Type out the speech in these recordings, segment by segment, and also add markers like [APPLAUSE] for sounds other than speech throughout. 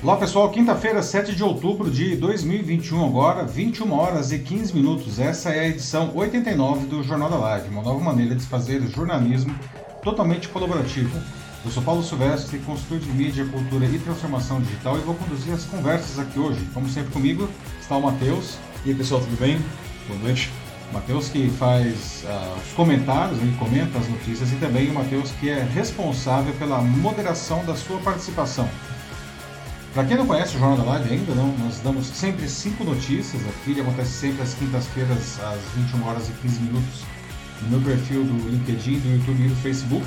Olá pessoal, quinta-feira, 7 de outubro de 2021, agora 21 horas e 15 minutos. Essa é a edição 89 do Jornal da Live, uma nova maneira de fazer jornalismo totalmente colaborativo. Eu sou Paulo Silvestre, consultor de mídia, cultura e transformação digital e vou conduzir as conversas aqui hoje. Como sempre comigo está o Matheus. E aí pessoal, tudo bem? Boa noite. Matheus que faz uh, os comentários, ele comenta as notícias e também o Matheus que é responsável pela moderação da sua participação. Para quem não conhece o Jornal da Live ainda, não, nós damos sempre cinco notícias aqui, ele acontece sempre às quintas-feiras, às 21 horas e 15 minutos, no meu perfil do LinkedIn, do YouTube e do Facebook.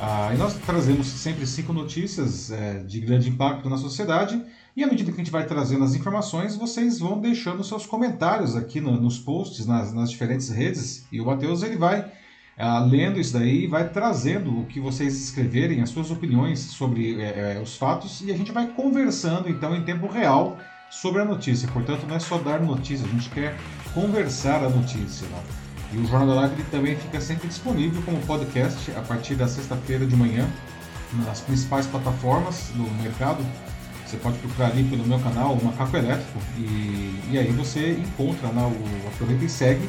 Ah, e nós trazemos sempre cinco notícias é, de grande impacto na sociedade e à medida que a gente vai trazendo as informações, vocês vão deixando seus comentários aqui no, nos posts, nas, nas, diferentes redes, e o Matheus ele vai ah, lendo isso daí vai trazendo o que vocês escreverem, as suas opiniões sobre é, é, os fatos, e a gente vai conversando então em tempo real sobre a notícia. Portanto, não é só dar notícia, a gente quer conversar a notícia. Né? E o Jornal da Live também fica sempre disponível como podcast a partir da sexta-feira de manhã nas principais plataformas do mercado. Você pode procurar ali pelo meu canal, Macaco Elétrico, e, e aí você encontra, né, o, aproveita e segue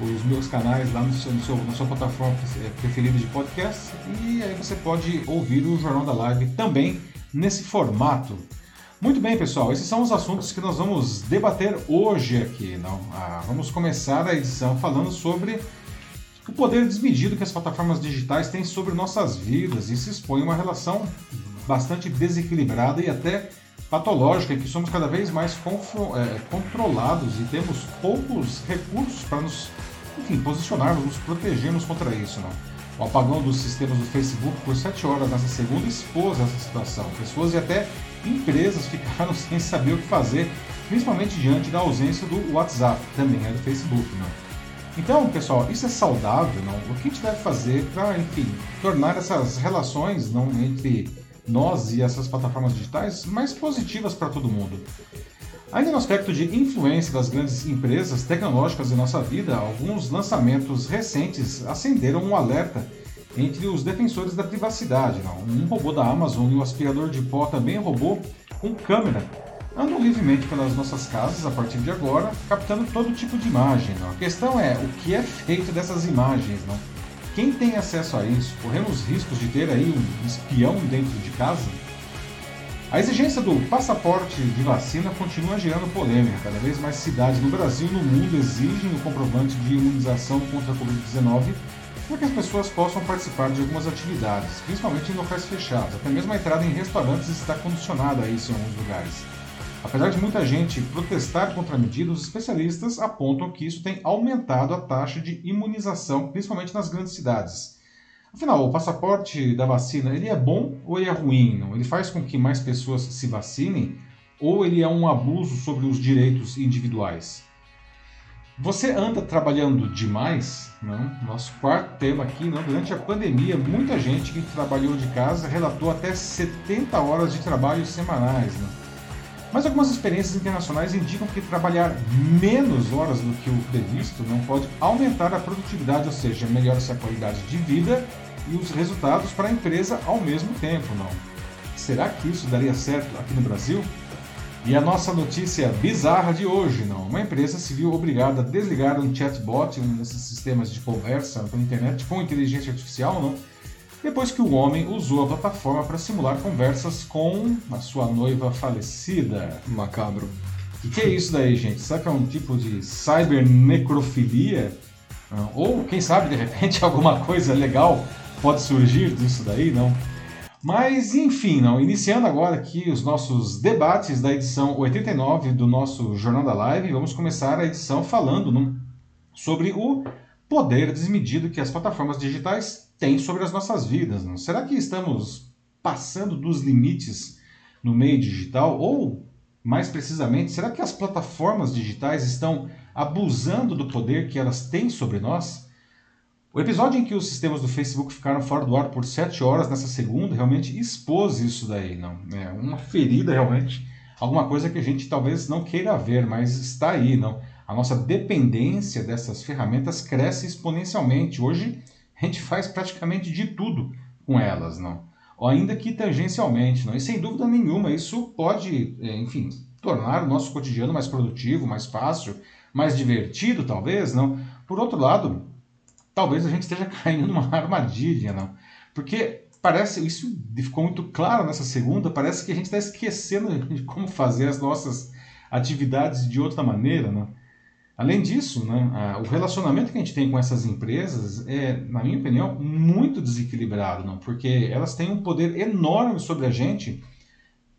os meus canais lá no seu, no seu, na sua plataforma preferida de podcast e aí você pode ouvir o Jornal da Live também nesse formato. Muito bem, pessoal, esses são os assuntos que nós vamos debater hoje aqui. Não? Ah, vamos começar a edição falando sobre o poder desmedido que as plataformas digitais têm sobre nossas vidas e se expõe uma relação bastante desequilibrada e até patológica, que somos cada vez mais é, controlados e temos poucos recursos para nos enfim, posicionarmos, nos protegermos contra isso. Não? O apagão dos sistemas do Facebook por 7 horas nessa segunda expôs essa situação. Pessoas e até empresas ficaram [LAUGHS] sem saber o que fazer, principalmente diante da ausência do WhatsApp, também é do Facebook. Não? Então, pessoal, isso é saudável, não? O que a gente deve fazer para, enfim, tornar essas relações não entre nós e essas plataformas digitais mais positivas para todo mundo? Ainda no aspecto de influência das grandes empresas tecnológicas em nossa vida, alguns lançamentos recentes acenderam um alerta entre os defensores da privacidade. Um robô da Amazon e um aspirador de pó também robô com câmera andam livremente pelas nossas casas a partir de agora, captando todo tipo de imagem. A questão é o que é feito dessas imagens. Quem tem acesso a isso? Corremos riscos de ter aí um espião dentro de casa? A exigência do passaporte de vacina continua gerando polêmica. Cada vez mais cidades no Brasil e no mundo exigem o comprovante de imunização contra a Covid-19 para que as pessoas possam participar de algumas atividades, principalmente em locais fechados. Até mesmo a entrada em restaurantes está condicionada a isso em alguns lugares. Apesar de muita gente protestar contra a medida, os especialistas apontam que isso tem aumentado a taxa de imunização, principalmente nas grandes cidades. Afinal, o passaporte da vacina, ele é bom ou ele é ruim? Não? Ele faz com que mais pessoas se vacinem ou ele é um abuso sobre os direitos individuais? Você anda trabalhando demais? Não? Nosso quarto tema aqui, não? durante a pandemia, muita gente que trabalhou de casa relatou até 70 horas de trabalho semanais. Não? Mas algumas experiências internacionais indicam que trabalhar menos horas do que o previsto não pode aumentar a produtividade, ou seja, melhora-se a qualidade de vida e os resultados para a empresa ao mesmo tempo, não? Será que isso daria certo aqui no Brasil? E a nossa notícia bizarra de hoje, não? Uma empresa se viu obrigada a desligar um chatbot, um desses sistemas de conversa pela internet com inteligência artificial, não? Depois que o homem usou a plataforma para simular conversas com a sua noiva falecida. Macabro. O que é isso daí, gente? Será que é um tipo de cybernecrofilia? Ah, ou, quem sabe, de repente, [LAUGHS] alguma coisa legal pode surgir disso daí, não? Mas, enfim, não. iniciando agora aqui os nossos debates da edição 89 do nosso Jornal da Live, vamos começar a edição falando não, sobre o poder desmedido que as plataformas digitais tem sobre as nossas vidas. Não? Será que estamos passando dos limites no meio digital? Ou, mais precisamente, será que as plataformas digitais estão abusando do poder que elas têm sobre nós? O episódio em que os sistemas do Facebook ficaram fora do ar por sete horas nessa segunda realmente expôs isso daí, não? É uma ferida realmente, alguma coisa que a gente talvez não queira ver, mas está aí, não? A nossa dependência dessas ferramentas cresce exponencialmente. Hoje, a gente faz praticamente de tudo com elas, não? ou ainda que tangencialmente. Não? E sem dúvida nenhuma, isso pode, é, enfim, tornar o nosso cotidiano mais produtivo, mais fácil, mais divertido, talvez, não? Por outro lado, talvez a gente esteja [LAUGHS] caindo numa armadilha, não? Porque parece, isso ficou muito claro nessa segunda, parece que a gente está esquecendo de como fazer as nossas atividades de outra maneira, não? Além disso, né, o relacionamento que a gente tem com essas empresas é, na minha opinião, muito desequilibrado, não? porque elas têm um poder enorme sobre a gente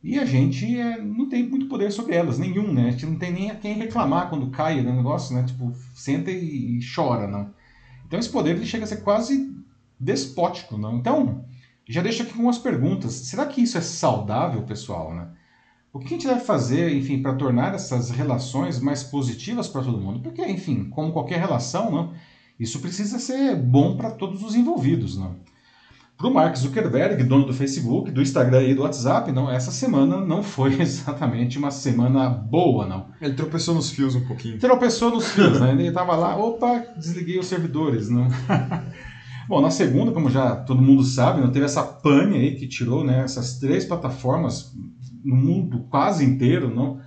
e a gente é, não tem muito poder sobre elas, nenhum, né? A gente não tem nem a quem reclamar quando cai o negócio, né? Tipo, senta e, e chora, não? Então esse poder ele chega a ser quase despótico, não? Então, já deixo aqui algumas perguntas. Será que isso é saudável, pessoal, né? O que a gente deve fazer, enfim, para tornar essas relações mais positivas para todo mundo? Porque, enfim, como qualquer relação, não, isso precisa ser bom para todos os envolvidos. Não? Para o Mark Zuckerberg, dono do Facebook, do Instagram e do WhatsApp, não, essa semana não foi [LAUGHS] exatamente uma semana boa, não. Ele tropeçou nos fios um pouquinho. Tropeçou nos fios, né? Ele estava lá, opa, desliguei os servidores, não. [LAUGHS] Bom, na segunda, como já todo mundo sabe, não teve essa pane aí que tirou né, essas três plataformas no mundo quase inteiro, não?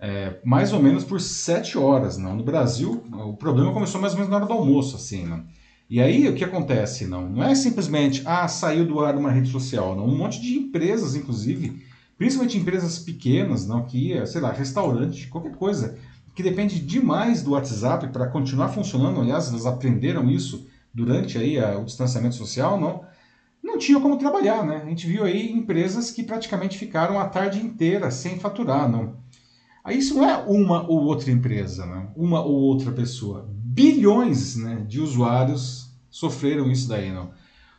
É, mais ou menos por sete horas, não? No Brasil, o problema começou mais ou menos na hora do almoço, assim, não? E aí o que acontece, não? Não é simplesmente, ah, saiu do ar uma rede social, não? Um monte de empresas, inclusive, principalmente empresas pequenas, não? Que, sei lá, restaurante, qualquer coisa, que depende demais do WhatsApp para continuar funcionando. Aliás, elas aprenderam isso durante aí a, o distanciamento social, não? Não tinham como trabalhar, né? A gente viu aí empresas que praticamente ficaram a tarde inteira sem faturar, não. Aí isso não é uma ou outra empresa, né? Uma ou outra pessoa. Bilhões né, de usuários sofreram isso daí, não.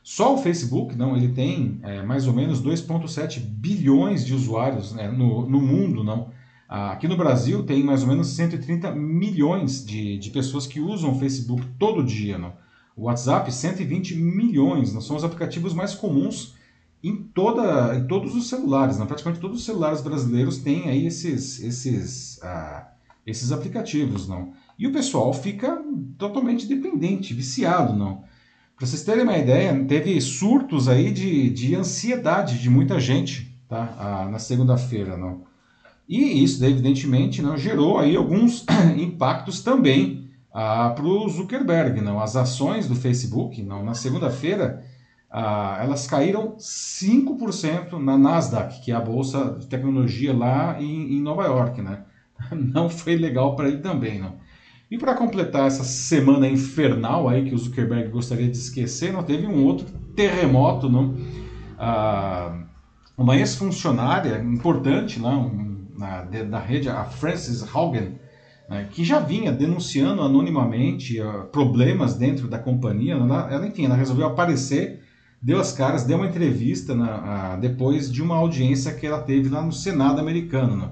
Só o Facebook, não, ele tem é, mais ou menos 2,7 bilhões de usuários né, no, no mundo, não. Aqui no Brasil tem mais ou menos 130 milhões de, de pessoas que usam o Facebook todo dia, não. O WhatsApp, 120 milhões, são os aplicativos mais comuns em, toda, em todos os celulares. Né? Praticamente todos os celulares brasileiros têm aí esses, esses, ah, esses aplicativos. não. E o pessoal fica totalmente dependente, viciado. não. Para vocês terem uma ideia, teve surtos aí de, de ansiedade de muita gente tá? Ah, na segunda-feira. não. E isso, evidentemente, não, gerou aí alguns [CLEARS THROAT] impactos também ah, para o Zuckerberg. Não? As ações do Facebook, não, na segunda-feira, ah, elas caíram 5% na Nasdaq, que é a bolsa de tecnologia lá em, em Nova York. Né? [LAUGHS] Não foi legal para ele também. Não? E para completar essa semana infernal aí que o Zuckerberg gostaria de esquecer, não teve um outro terremoto, não? Ah, uma ex-funcionária importante um, na, da rede, a Frances Haugen, que já vinha denunciando anonimamente uh, problemas dentro da companhia. Ela, enfim, ela resolveu aparecer, deu as caras, deu uma entrevista na, uh, depois de uma audiência que ela teve lá no Senado americano. Né?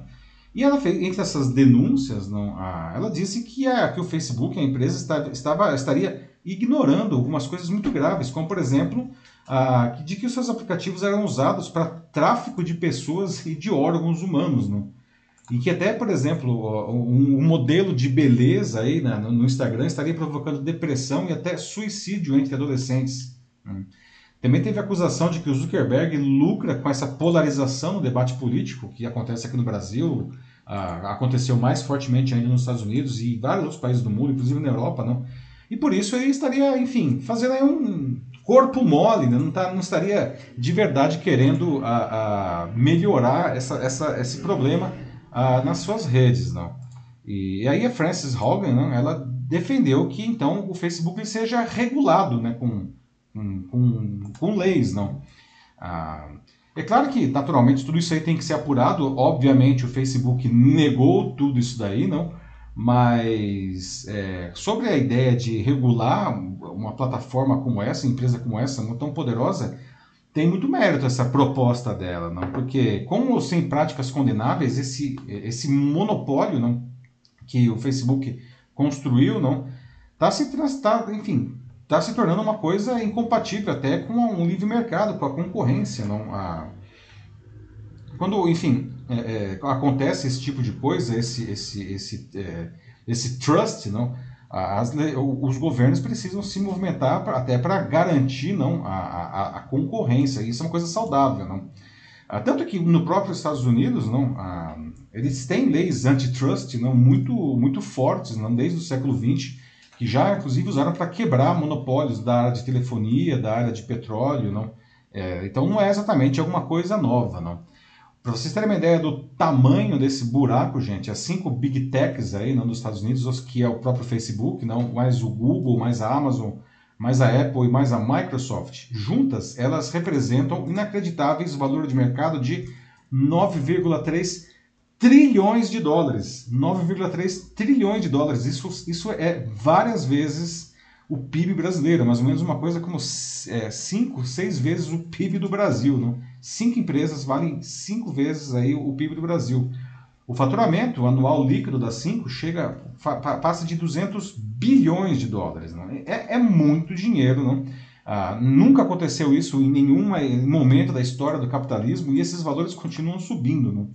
E ela fez, entre essas denúncias, não, uh, ela disse que, a, que o Facebook, a empresa, está, estava, estaria ignorando algumas coisas muito graves, como, por exemplo, de que os seus aplicativos eram usados para tráfico de pessoas e de órgãos humanos. Não? E que até, por exemplo, um, modelo de beleza aí né, no Instagram estaria provocando depressão e até suicídio entre adolescentes. Né. Também teve acusação de que o Zuckerberg lucra com essa polarização no debate político que acontece aqui no Brasil, aconteceu mais fortemente ainda nos Estados Unidos e vários outros países do mundo, inclusive na Europa, não? E por isso ele estaria, enfim, fazendo aí um corpo mole, né? não, tá, não estaria de verdade querendo a, a melhorar essa, essa, esse problema ah, nas suas redes, não. E, aí a Frances Hogan, não, ela defendeu que então o Facebook seja regulado, né, com, com, com leis, não. Ah, é claro que, naturalmente, tudo isso aí tem que ser apurado. Obviamente, o Facebook negou tudo isso daí, não. Mas é, sobre a ideia de regular uma plataforma como essa, empresa como essa, tão poderosa, tem muito mérito essa proposta dela, não? Porque como sem práticas condenáveis, esse, esse monopólio, não, que o Facebook construiu, não, tá se tá, enfim, tá se tornando uma coisa incompatível até com um livre mercado, com a concorrência, não? A, quando, enfim, é, é, acontece esse tipo de coisa, esse, esse, esse, é, esse trust, não? As, os governos precisam se movimentar pra, até para garantir não, a, a, a, concorrência. Isso é uma coisa saudável. Não? Ah, tanto que no próprio Estados Unidos, não, ah, eles têm leis antitrust não, muito, muito fortes, não, desde o século XX, que já inclusive usaram para quebrar monopólios da área de telefonia, da área de petróleo. Não? É, então não é exatamente alguma coisa nova. Não? Para vocês terem uma ideia do tamanho desse buraco, gente, as cinco big techs aí não, dos Estados Unidos, que é o próprio Facebook, não, mais o Google, mais a Amazon, mais a Apple e mais a Microsoft, juntas elas representam inacreditáveis valor de mercado de 9,3 trilhões de dólares. 9,3 trilhões de dólares. Isso, isso é várias vezes o PIB brasileiro, mais ou menos uma coisa como 5, é, 6 vezes o PIB do Brasil. Não? Cinco empresas valem cinco vezes aí o PIB do Brasil. O faturamento anual líquido das cinco chega passa de 200 bilhões de dólares. Não? É, é muito dinheiro. Não? Ah, nunca aconteceu isso em nenhum momento da história do capitalismo e esses valores continuam subindo. Não?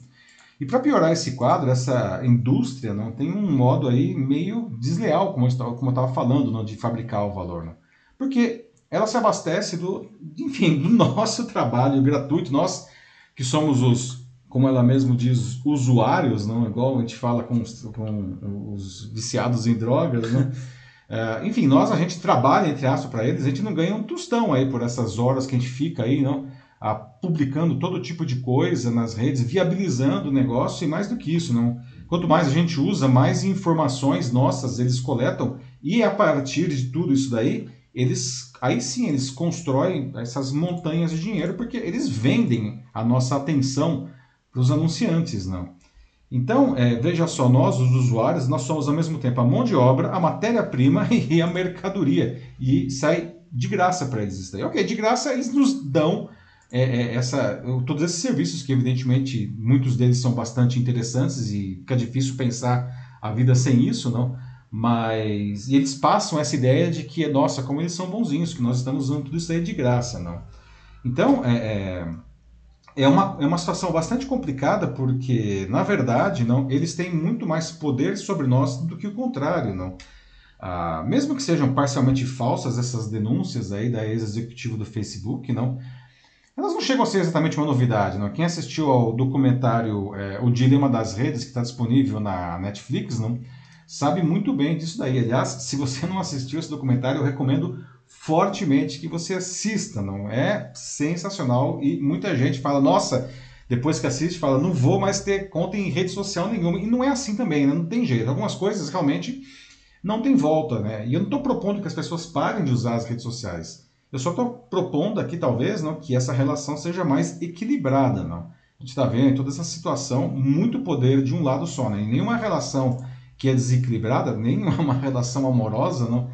E para piorar esse quadro, essa indústria não tem um modo aí meio desleal, como eu estava falando, de fabricar o valor. Não? Porque ela se abastece do, enfim, do [LAUGHS] nosso trabalho gratuito, nós que somos os, como ela mesmo diz, usuários, não? Igual a gente fala com os, com os viciados em drogas, né? [LAUGHS] É, enfim, nós a gente trabalha entre aspas para eles, a gente não ganha um tostão aí por essas horas que a gente fica aí, não, a, publicando todo tipo de coisa nas redes, viabilizando o negócio e mais do que isso, não. Quanto mais a gente usa, mais informações nossas eles coletam. E a partir de tudo isso daí eles aí sim eles constroem essas montanhas de dinheiro porque eles vendem a nossa atenção para os anunciantes, não. Então, é, veja só, nós, os usuários, nós somos ao mesmo tempo a mão de obra, a matéria-prima [LAUGHS] e a mercadoria. E sai de graça para eles isso daí. Ok, de graça eles nos dão é, é, essa, todos esses serviços que, evidentemente, muitos deles são bastante interessantes e fica difícil pensar a vida sem isso, não? Mas e eles passam essa ideia de que, nossa, como eles são bonzinhos, que nós estamos usando tudo isso aí de graça, não? Então, é, é, é, uma, é uma situação bastante complicada porque, na verdade, não, eles têm muito mais poder sobre nós do que o contrário, não? Ah, mesmo que sejam parcialmente falsas essas denúncias aí da ex-executivo do Facebook, não? Elas não chegam a ser exatamente uma novidade, não? Quem assistiu ao documentário é, O Dilema das Redes, que está disponível na Netflix, não? Sabe muito bem disso daí. Aliás, se você não assistiu esse documentário, eu recomendo fortemente que você assista. Não é sensacional e muita gente fala, nossa, depois que assiste, fala, não vou mais ter conta em rede social nenhuma. E não é assim também, né? não tem jeito. Algumas coisas realmente não tem volta, né? E eu não estou propondo que as pessoas parem de usar as redes sociais. Eu só estou propondo aqui, talvez, não, que essa relação seja mais equilibrada. Não? A gente está vendo toda essa situação, muito poder de um lado só. Né? Em nenhuma relação que é desequilibrada, nem [LAUGHS] uma relação amorosa, não,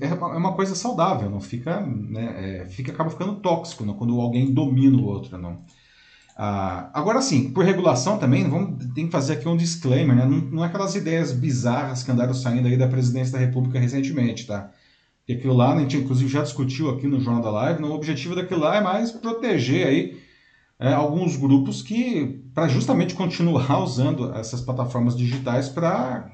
é uma é coisa saudável, não fica, né, é, fica acaba ficando tóxico não, quando alguém domina o outro, não. Ah, agora sim, por regulação também, vamos tem que fazer aqui um disclaimer, né? não, não é aquelas ideias bizarras que andaram saindo aí da presidência da República recentemente, tá? E aquilo lá, a gente inclusive já discutiu aqui no Jornal da Live, o objetivo daquilo lá é mais proteger aí é, alguns grupos que, para justamente continuar [LAUGHS] usando essas plataformas digitais para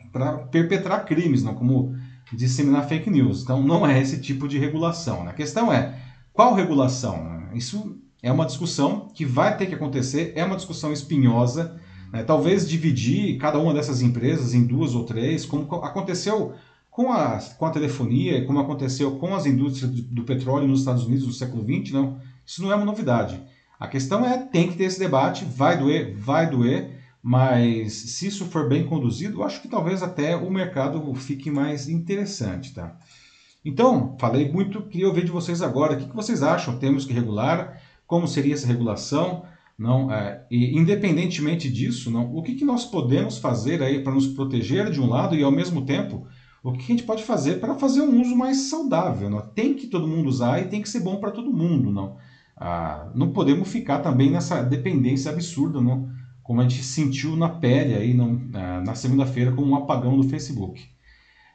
perpetrar crimes, não como disseminar fake news. Então, não é esse tipo de regulação. Né? A questão é, qual regulação? Isso é uma discussão que vai ter que acontecer, é uma discussão espinhosa, né? talvez dividir cada uma dessas empresas em duas ou três, como aconteceu com a, com a telefonia, como aconteceu com as indústrias do, do petróleo nos Estados Unidos no século XX, não, isso não é uma novidade. A questão é, tem que ter esse debate, vai doer, vai doer, mas se isso for bem conduzido, acho que talvez até o mercado fique mais interessante, tá? Então, falei muito, queria ouvir de vocês agora, o que, vocês acham? Temos que regular? Como seria essa regulação? Não, é, e independentemente disso, não, o que, que nós podemos fazer aí para nos proteger de um lado e ao mesmo tempo o que a gente pode fazer para fazer um uso mais saudável? Não? Tem que todo mundo usar e tem que ser bom para todo mundo, não? Ah, não podemos ficar também nessa dependência absurda, não? como a gente sentiu na pele aí não, ah, na segunda-feira com um apagão do Facebook.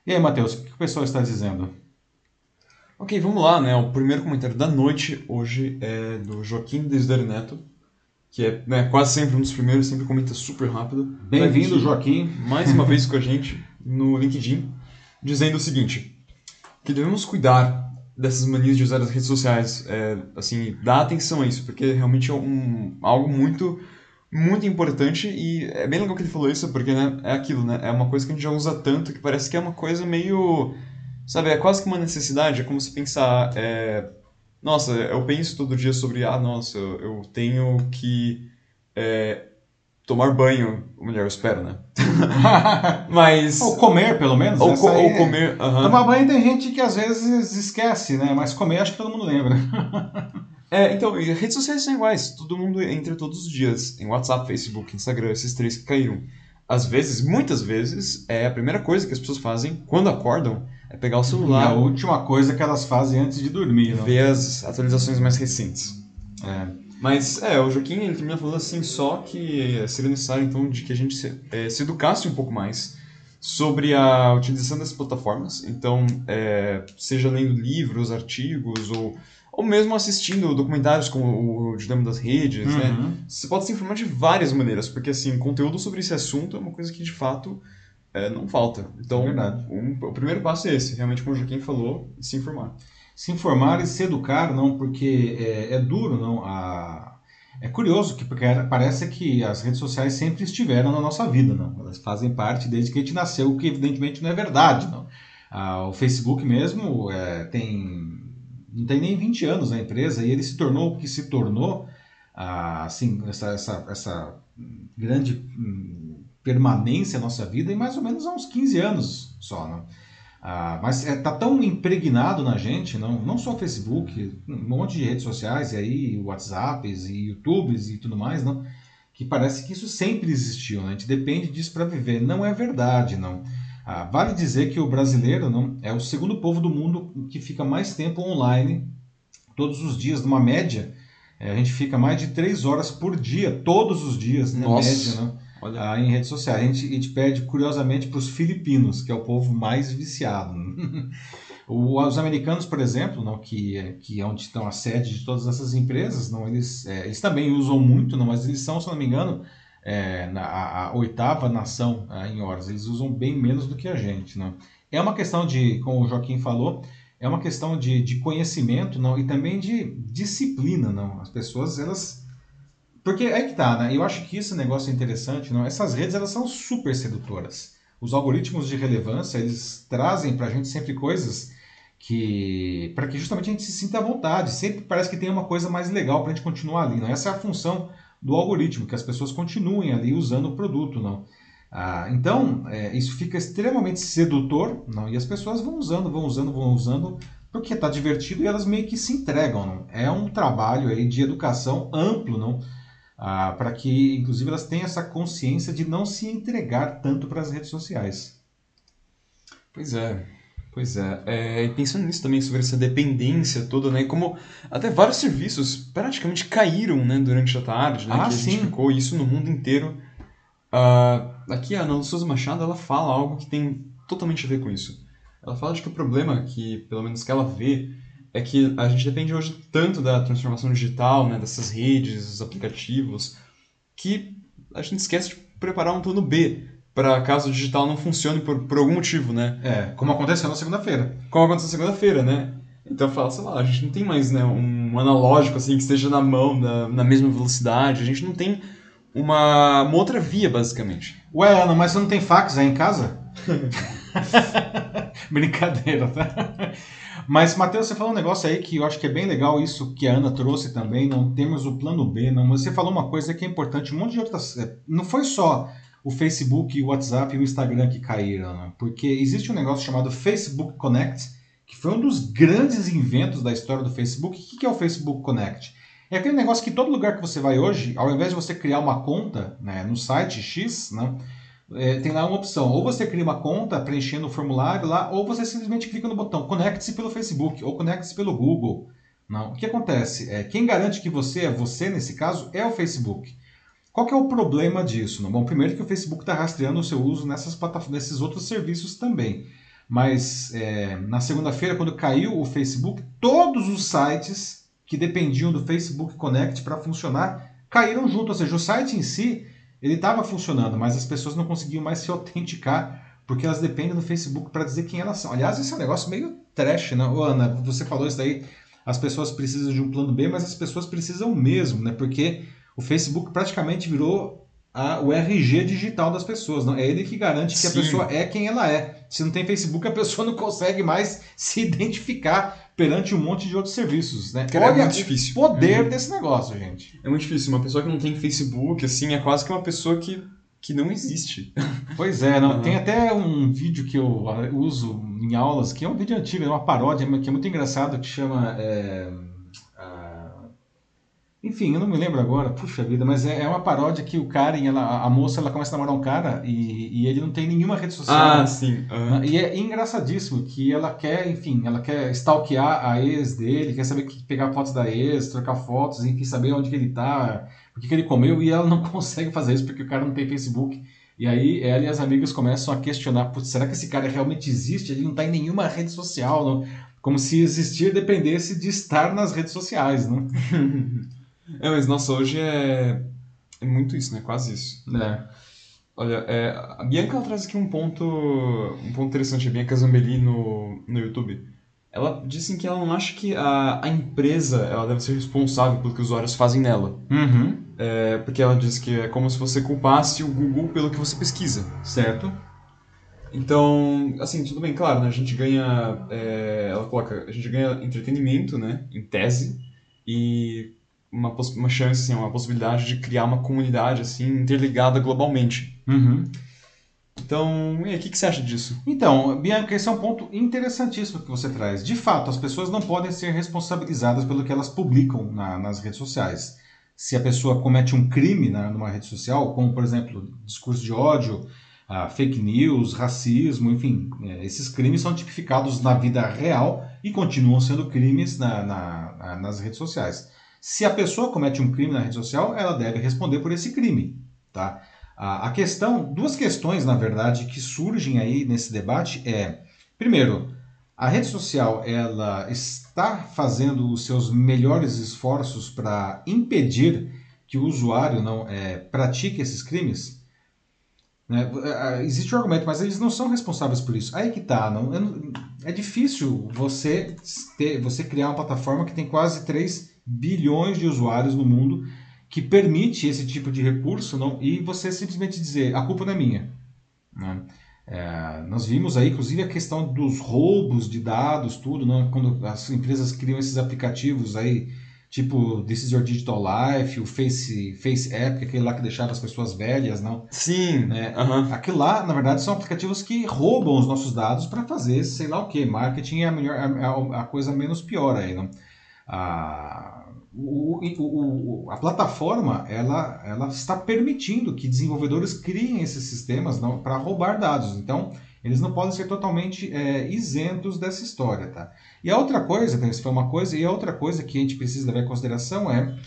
E aí, Matheus, o que o pessoal está dizendo? Ok, vamos lá, né? O primeiro comentário da noite hoje é do Joaquim Desder Neto, que é né, quase sempre um dos primeiros, sempre comenta super rápido. Bem-vindo, Joaquim. Mais uma [LAUGHS] vez com a gente no LinkedIn. dizendo o seguinte: que devemos cuidar dessas manias de usar as redes sociais, é, assim, dar atenção a isso, porque realmente é um, algo muito muito importante e é bem legal que ele falou isso, porque né, é aquilo, né? É uma coisa que a gente já usa tanto que parece que é uma coisa meio. Sabe, é quase que uma necessidade, é como se pensar. É, nossa, eu penso todo dia sobre, ah, nossa, eu tenho que é, tomar banho, ou melhor, eu espero, né? [LAUGHS] Mas. Ou comer, pelo menos. Ou, co ou comer. Uh -huh. Tomar banho tem gente que às vezes esquece, né? Mas comer acho que todo mundo lembra. [LAUGHS] É, então, redes sociais são iguais. Todo mundo entra todos os dias. Em WhatsApp, Facebook, Instagram, esses três que caíram. Às vezes, muitas vezes, é a primeira coisa que as pessoas fazem quando acordam é pegar o celular. E a última coisa que elas fazem antes de dormir, não? Ver as atualizações mais recentes. É. Mas, é, o Joaquim, ele termina falando assim, só que seria necessário, então, de que a gente se, é, se educasse um pouco mais sobre a utilização das plataformas. Então, é, seja lendo livros, artigos ou ou mesmo assistindo documentários como o Dilema das Redes, né? uhum. né? Você pode se informar de várias maneiras, porque assim, conteúdo sobre esse assunto é uma coisa que de fato é, não falta. Então, um, o primeiro passo é esse, realmente como o Joaquim falou, se informar. Se informar e se educar, não, porque é, é duro, não. A... É curioso que parece que as redes sociais sempre estiveram na nossa vida, não. Elas fazem parte desde que a gente nasceu, o que evidentemente não é verdade, não. Ah, o Facebook mesmo é, tem não tem nem 20 anos na empresa e ele se tornou o que se tornou, ah, assim, essa, essa, essa grande hum, permanência na nossa vida em mais ou menos há uns 15 anos só, né? Ah, mas está é, tá tão impregnado na gente, não, não só o Facebook, um monte de redes sociais, e aí WhatsApps e YouTubes e tudo mais, não, que parece que isso sempre existiu, né? a gente depende disso para viver. Não é verdade, não. Ah, vale dizer que o brasileiro não, é o segundo povo do mundo que fica mais tempo online, todos os dias, numa média. É, a gente fica mais de três horas por dia, todos os dias, na Nossa. média, né? Olha. Ah, em redes sociais. A gente, a gente pede, curiosamente, para os filipinos, que é o povo mais viciado. [LAUGHS] os americanos, por exemplo, não, que, é, que é onde estão a sede de todas essas empresas, não, eles, é, eles também usam muito, não, mas eles são, se não me engano, é, na, a, a, oitava nação é, em horas. Eles usam bem menos do que a gente. Né? É uma questão de, como o Joaquim falou, é uma questão de, de conhecimento não, e também de disciplina. Não? As pessoas, elas. Porque é que tá, né? Eu acho que esse negócio é interessante. Não? Essas redes elas são super sedutoras. Os algoritmos de relevância, eles trazem para a gente sempre coisas que para que justamente a gente se sinta à vontade. Sempre parece que tem uma coisa mais legal para a gente continuar ali. Não? Essa é a função do algoritmo, que as pessoas continuem ali usando o produto, não. Ah, então, é, isso fica extremamente sedutor, não? E as pessoas vão usando, vão usando, vão usando, porque está divertido e elas meio que se entregam, não? É um trabalho aí de educação amplo, não? Ah, para que, inclusive, elas tenham essa consciência de não se entregar tanto para as redes sociais. Pois é. Pois é. é, e pensando nisso também, sobre essa dependência toda, né? Como até vários serviços praticamente caíram, né, durante a tarde, né? Ah, que a gente ficou isso no mundo inteiro. Uh, aqui a Ana Souza Machado, ela fala algo que tem totalmente a ver com isso. Ela fala de que o problema, que pelo menos que ela vê, é que a gente depende hoje tanto da transformação digital, né, dessas redes, dos aplicativos, que a gente esquece de preparar um plano B para caso o digital não funcione por, por algum motivo, né? É, como aconteceu na segunda-feira. Como aconteceu na segunda-feira, né? Então fala, sei lá, a gente não tem mais né, um analógico assim que esteja na mão, na, na mesma velocidade, a gente não tem uma, uma outra via, basicamente. Ué, Ana, mas você não tem fax aí em casa? [LAUGHS] [LAUGHS] Brincadeira, tá? Mas, Matheus, você falou um negócio aí que eu acho que é bem legal, isso que a Ana trouxe também. Não temos o plano B, não. Você falou uma coisa que é importante, um monte de outras. É, não foi só o Facebook, o WhatsApp e o Instagram que caíram, né? porque existe um negócio chamado Facebook Connect, que foi um dos grandes inventos da história do Facebook. O que é o Facebook Connect? É aquele negócio que todo lugar que você vai hoje, ao invés de você criar uma conta né, no site X, né, é, tem lá uma opção. Ou você cria uma conta preenchendo o formulário lá, ou você simplesmente clica no botão Conecte-se pelo Facebook ou Conecte-se pelo Google. Não. O que acontece? É, quem garante que você é você, nesse caso, é o Facebook. Qual é o problema disso? Bom, primeiro que o Facebook está rastreando o seu uso nessas nesses outros serviços também. Mas é, na segunda-feira, quando caiu o Facebook, todos os sites que dependiam do Facebook Connect para funcionar caíram junto. Ou seja, o site em si ele estava funcionando, mas as pessoas não conseguiam mais se autenticar porque elas dependem do Facebook para dizer quem elas são. Aliás, esse é um negócio meio trash, né? Ô, Ana, você falou isso daí, as pessoas precisam de um plano B, mas as pessoas precisam mesmo, né? Porque o Facebook praticamente virou a, o RG digital das pessoas. Não? É ele que garante que Sim. a pessoa é quem ela é. Se não tem Facebook, a pessoa não consegue mais se identificar perante um monte de outros serviços, né? Cara, é Olha é muito difícil. o poder uhum. desse negócio, gente. É muito difícil. Uma pessoa que não tem Facebook, assim, é quase que uma pessoa que, que não existe. Pois é, não, [LAUGHS] uhum. tem até um vídeo que eu uso em aulas, que é um vídeo antigo, é uma paródia, que é muito engraçado, que chama... É enfim, eu não me lembro agora, puxa vida, mas é, é uma paródia que o cara, ela, a moça, ela começa a namorar um cara e, e ele não tem nenhuma rede social. Ah, sim. Uhum. E é engraçadíssimo que ela quer, enfim, ela quer stalkear a ex dele, quer saber que pegar fotos da ex, trocar fotos, enfim, saber onde que ele tá, o que, que ele comeu, e ela não [LAUGHS] consegue fazer isso porque o cara não tem Facebook. E aí ela e as amigas começam a questionar, será que esse cara realmente existe? Ele não está em nenhuma rede social, não? como se existir dependesse de estar nas redes sociais, não? [LAUGHS] É, mas nossa, hoje é, é muito isso, né? Quase isso. É. Olha, é, a Bianca ela traz aqui um ponto, um ponto interessante, a Bianca Zambelli no, no YouTube. Ela disse que ela não acha que a, a empresa ela deve ser responsável pelo que os usuários fazem nela. Uhum. É, porque ela diz que é como se você culpasse o Google pelo que você pesquisa. Certo. Então, assim, tudo bem, claro, né? A gente ganha. É, ela coloca, a gente ganha entretenimento, né? Em tese. E uma, uma chance, assim, uma possibilidade de criar uma comunidade assim interligada globalmente. Uhum. Então, e aí, o que, que, você acha disso? Então, Bianca, esse é um ponto interessantíssimo que você traz. De fato, as pessoas não podem ser responsabilizadas pelo que elas publicam na, nas redes sociais. Se a pessoa comete um crime na, numa rede social, como, por exemplo, discurso de ódio, uh, fake news, racismo, enfim, é, esses crimes são tipificados na vida real e continuam sendo crimes na, na, nas redes sociais. Se a pessoa comete um crime na rede social, ela deve responder por esse crime, tá? A, questão, duas questões, na verdade, que surgem aí nesse debate é, primeiro, a rede social ela está fazendo os seus melhores esforços para impedir que o usuário não é, pratique esses crimes? Né? É, existe o um argumento, mas eles não são responsáveis por isso. Aí que tá, não, é, é difícil você ter, você criar uma plataforma que tem quase 3 bilhões de usuários no mundo que permite esse tipo de recurso não, e você simplesmente dizer a culpa não é minha. Né? É, nós vimos aí, inclusive, a questão dos roubos de dados, tudo, né? quando as empresas criam esses aplicativos aí, tipo This is Your Digital Life, o Face, Face App, aquele lá que deixava as pessoas velhas, não? Sim. É, Aquilo lá, na verdade, são aplicativos que roubam os nossos dados para fazer sei lá o que. Marketing é a, melhor, a, a coisa menos pior aí, não? A, o, o, a plataforma ela, ela está permitindo que desenvolvedores criem esses sistemas para roubar dados. Então, eles não podem ser totalmente é, isentos dessa história. Tá? E a outra coisa, então, isso foi uma coisa, e a outra coisa que a gente precisa levar em consideração é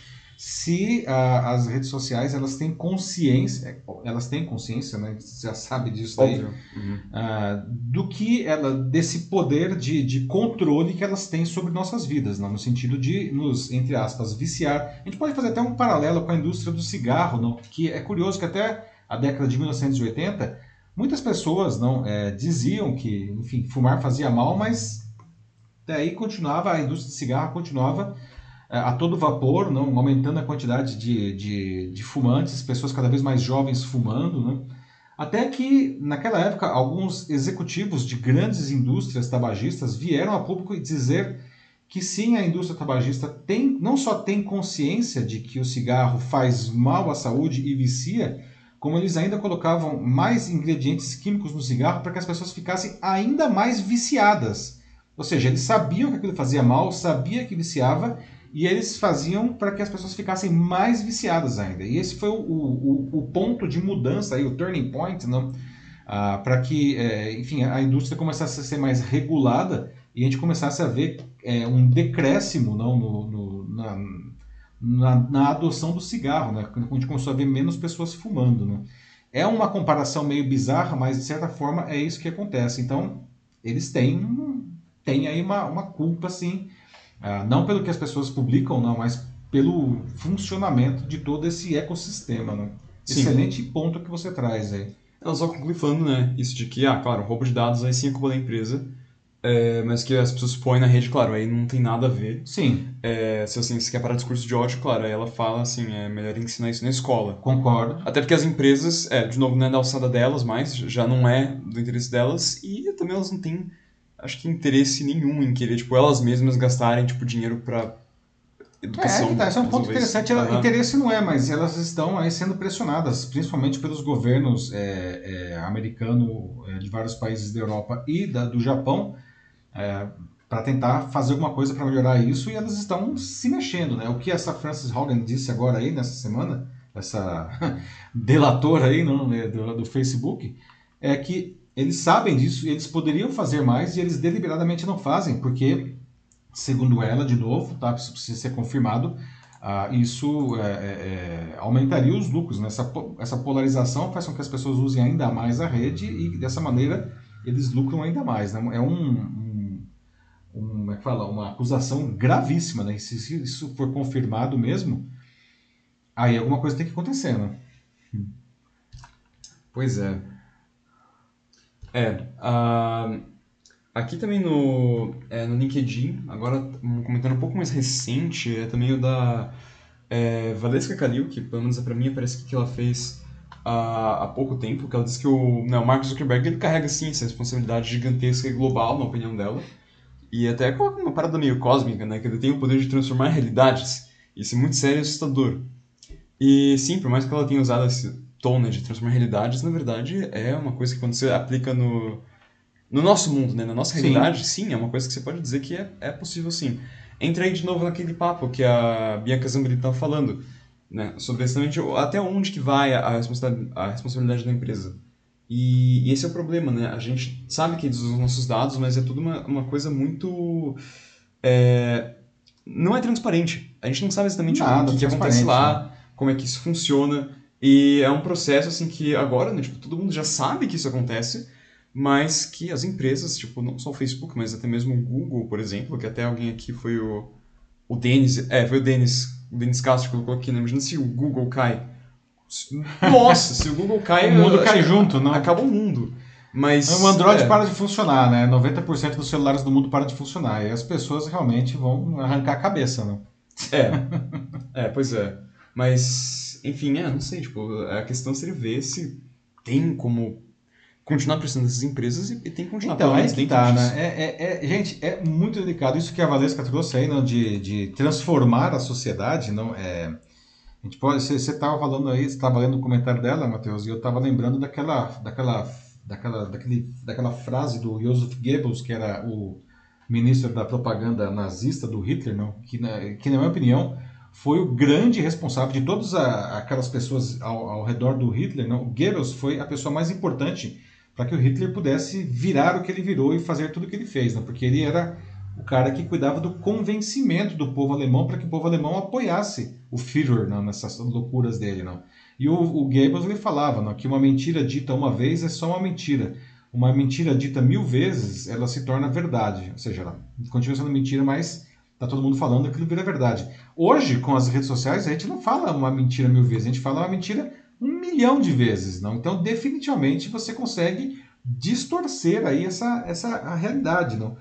se ah, as redes sociais elas têm consciência, elas têm consciência, né? Você já sabe disso daí, uhum. ah, do que ela, desse poder de, de controle que elas têm sobre nossas vidas, não? no sentido de nos, entre aspas, viciar. A gente pode fazer até um paralelo com a indústria do cigarro, não? que é curioso que até a década de 1980 muitas pessoas não é, diziam que, enfim, fumar fazia mal, mas daí continuava a indústria do cigarro continuava a todo vapor, não aumentando a quantidade de, de, de fumantes, pessoas cada vez mais jovens fumando, né? Até que, naquela época, alguns executivos de grandes indústrias tabagistas vieram a público dizer que sim, a indústria tabagista tem, não só tem consciência de que o cigarro faz mal à saúde e vicia, como eles ainda colocavam mais ingredientes químicos no cigarro para que as pessoas ficassem ainda mais viciadas. Ou seja, eles sabiam que aquilo fazia mal, sabia que viciava e eles faziam para que as pessoas ficassem mais viciadas ainda. E esse foi o, o, o ponto de mudança, aí, o turning point, não? Ah, para que, é, enfim, a indústria começasse a ser mais regulada e a gente começasse a ver é, um decréscimo não, no, no na, na, na, adoção do cigarro, né? quando a gente começou a ver menos pessoas fumando. Né? É uma comparação meio bizarra, mas de certa forma é isso que acontece. Então, eles têm, têm aí uma, uma culpa, assim, ah, não pelo que as pessoas publicam, não, mas pelo funcionamento de todo esse ecossistema. Né? Excelente ponto que você traz aí. Ela só conclui falando, né, isso de que, ah, claro, roubo de dados aí sim é culpa da empresa, é, mas que as pessoas põem na rede, claro, aí não tem nada a ver. Sim. É, se assim, você quer parar discurso de ódio, claro, aí ela fala assim, é melhor ensinar isso na escola. Concordo. Até porque as empresas, é, de novo, não é da alçada delas, mas já não é do interesse delas, e também elas não têm, acho que, interesse nenhum em querer, tipo, elas mesmas gastarem, tipo, dinheiro pra educação. É, tá, esse é um ponto interessante. Uhum. Interesse não é, mas elas estão aí sendo pressionadas, principalmente pelos governos é, é, americano é, de vários países da Europa e da, do Japão, é, para tentar fazer alguma coisa para melhorar isso e elas estão se mexendo, né? O que essa Frances Hogan disse agora aí nessa semana, essa [LAUGHS] delatora aí não, né, do, do Facebook, é que eles sabem disso e eles poderiam fazer mais e eles deliberadamente não fazem, porque, segundo ela, de novo, tá? Isso precisa ser confirmado, Uh, isso é, é, é, aumentaria os lucros. Né? Essa, essa polarização faz com que as pessoas usem ainda mais a rede e dessa maneira eles lucram ainda mais. Né? É um, um, é que fala, uma acusação gravíssima, né? Se, se, isso for confirmado mesmo, aí alguma coisa tem que acontecer, né? Pois é. É, uh, aqui também no, é, no LinkedIn, agora um comentário um pouco mais recente, é também o da é, Valesca Kalil, que pelo menos para mim parece que ela fez há, há pouco tempo, que ela disse que o, não, o Mark Zuckerberg ele carrega sim essa responsabilidade gigantesca e global, na opinião dela, e até coloca uma parada meio cósmica, né? Que ele tem o poder de transformar realidades. Isso é muito sério e assustador. E sim, por mais que ela tenha usado esse tom né, de transformar realidades, na verdade é uma coisa que quando você aplica no, no nosso mundo, né? Na nossa realidade, sim. sim, é uma coisa que você pode dizer que é, é possível sim. Entra aí de novo naquele papo que a Bianca Zambri estava falando, né? Sobre exatamente até onde que vai a responsabilidade, a responsabilidade da empresa. E, e, esse é o problema, né? A gente sabe que eles usam os nossos dados, mas é tudo uma, uma coisa muito. É, não é transparente. A gente não sabe exatamente Nada, o que, que acontece lá, né? como é que isso funciona. E é um processo assim que agora, né, tipo, todo mundo já sabe que isso acontece, mas que as empresas, tipo, não só o Facebook, mas até mesmo o Google, por exemplo, que até alguém aqui foi o, o Denis, é, foi o Denis, o Denis Castro colocou aqui, né? Imagina se o Google cai nossa, se o Google cai. [LAUGHS] O mundo cai junto, não? Acaba o mundo. Mas. O Android é. para de funcionar, né? 90% dos celulares do mundo para de funcionar. E as pessoas realmente vão arrancar a cabeça, né? É. É, pois é. Mas, enfim, é, não sei, tipo, a questão seria ver se tem como continuar pressionando essas empresas e, e tem que continuar então, é que tá, né? É, é, é, gente, é muito delicado. Isso que a Valesca trouxe aí, não, de, de transformar a sociedade, não é a gente pode, você estava falando aí, você estava lendo o comentário dela, Matheus, e eu estava lembrando daquela, daquela, daquela, daquele, daquela frase do Joseph Goebbels, que era o ministro da propaganda nazista do Hitler, não? Que, na, que na minha opinião foi o grande responsável de todas a, aquelas pessoas ao, ao, redor do Hitler. Não? O Goebbels foi a pessoa mais importante para que o Hitler pudesse virar o que ele virou e fazer tudo o que ele fez, não? porque ele era o cara que cuidava do convencimento do povo alemão para que o povo alemão apoiasse o Führer não, nessas loucuras dele. Não. E o, o Goebbels ele falava não, que uma mentira dita uma vez é só uma mentira. Uma mentira dita mil vezes, ela se torna verdade. Ou seja, ela continua sendo mentira, mas está todo mundo falando que aquilo vira verdade. Hoje, com as redes sociais, a gente não fala uma mentira mil vezes, a gente fala uma mentira um milhão de vezes. não. Então, definitivamente, você consegue distorcer aí essa, essa a realidade. não.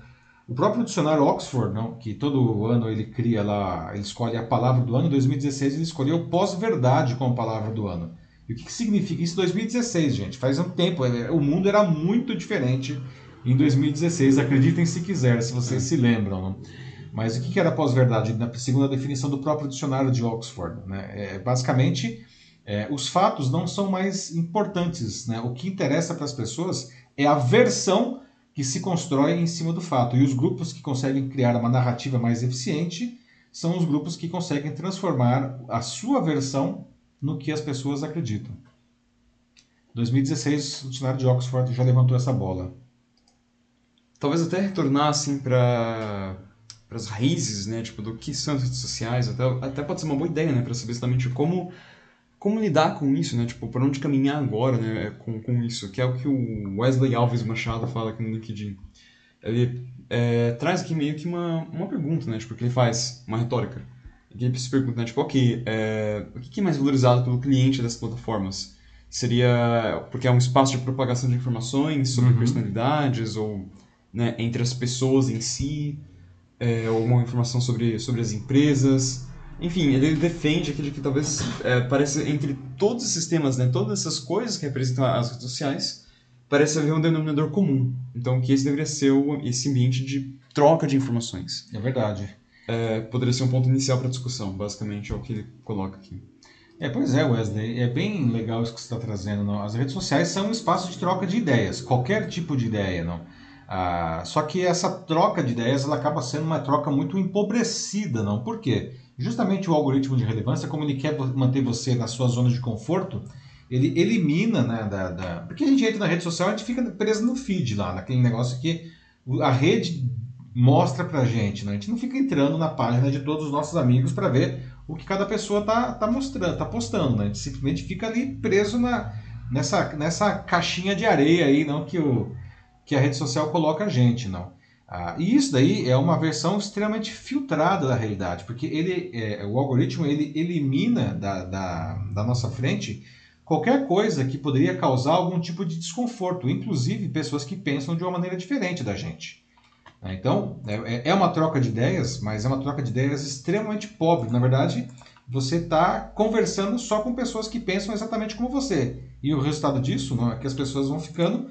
O próprio dicionário Oxford, não, que todo ano ele cria lá, ele escolhe a palavra do ano, em 2016 ele escolheu pós-verdade como palavra do ano. E o que, que significa isso em 2016, gente? Faz um tempo, é, o mundo era muito diferente em 2016, acreditem se quiser, se vocês se lembram. Não? Mas o que, era pós-verdade? Na segunda definição do próprio dicionário de Oxford. Né? É, basicamente, é, os fatos não são mais importantes. Né? O que interessa para as pessoas é a versão que se constrói em cima do fato. E os grupos que conseguem criar uma narrativa mais eficiente são os grupos que conseguem transformar a sua versão no que as pessoas acreditam. 2016, o dicionário de Oxford já levantou essa bola. Talvez até retornar assim para para as raízes, né, tipo do que são as redes sociais, até, até pode ser uma boa ideia, né, para saber exatamente como como lidar com isso, né? Tipo, por onde caminhar agora, né? Com, com isso, que é o que o Wesley Alves Machado fala aqui no LinkedIn. Ele é, traz aqui meio que uma, uma pergunta, né? Tipo, que ele faz, uma retórica. E ele se pergunta, né? Tipo, ok, é, o que é mais valorizado pelo cliente dessas plataformas? seria porque é um espaço de propagação de informações sobre uhum. personalidades ou né, entre as pessoas em si, é, ou uma informação sobre, sobre as empresas. Enfim, ele defende aquilo que talvez é, parece entre todos os sistemas, né, todas essas coisas que representam as redes sociais, parece haver um denominador comum. Então, que esse deveria ser o, esse ambiente de troca de informações. É verdade. É, poderia ser um ponto inicial para a discussão, basicamente, é o que ele coloca aqui. É, pois é, Wesley, é bem legal isso que você está trazendo. Não? As redes sociais são um espaço de troca de ideias, qualquer tipo de ideia, não? Ah, só que essa troca de ideias ela acaba sendo uma troca muito empobrecida, não? Por quê? Justamente o algoritmo de relevância, como ele quer manter você na sua zona de conforto, ele elimina, né, da, da... porque a gente entra na rede social, a gente fica preso no feed lá, naquele negócio que a rede mostra pra gente, né? A gente não fica entrando na página de todos os nossos amigos para ver o que cada pessoa tá, tá mostrando, tá postando, né? A gente simplesmente fica ali preso na, nessa, nessa caixinha de areia aí, não que, o, que a rede social coloca a gente, não. Ah, e isso daí é uma versão extremamente filtrada da realidade, porque ele, é, o algoritmo ele elimina da, da, da nossa frente qualquer coisa que poderia causar algum tipo de desconforto, inclusive pessoas que pensam de uma maneira diferente da gente. Né? Então, é, é, é uma troca de ideias, mas é uma troca de ideias extremamente pobre. Na verdade, você está conversando só com pessoas que pensam exatamente como você. E o resultado disso não, é que as pessoas vão ficando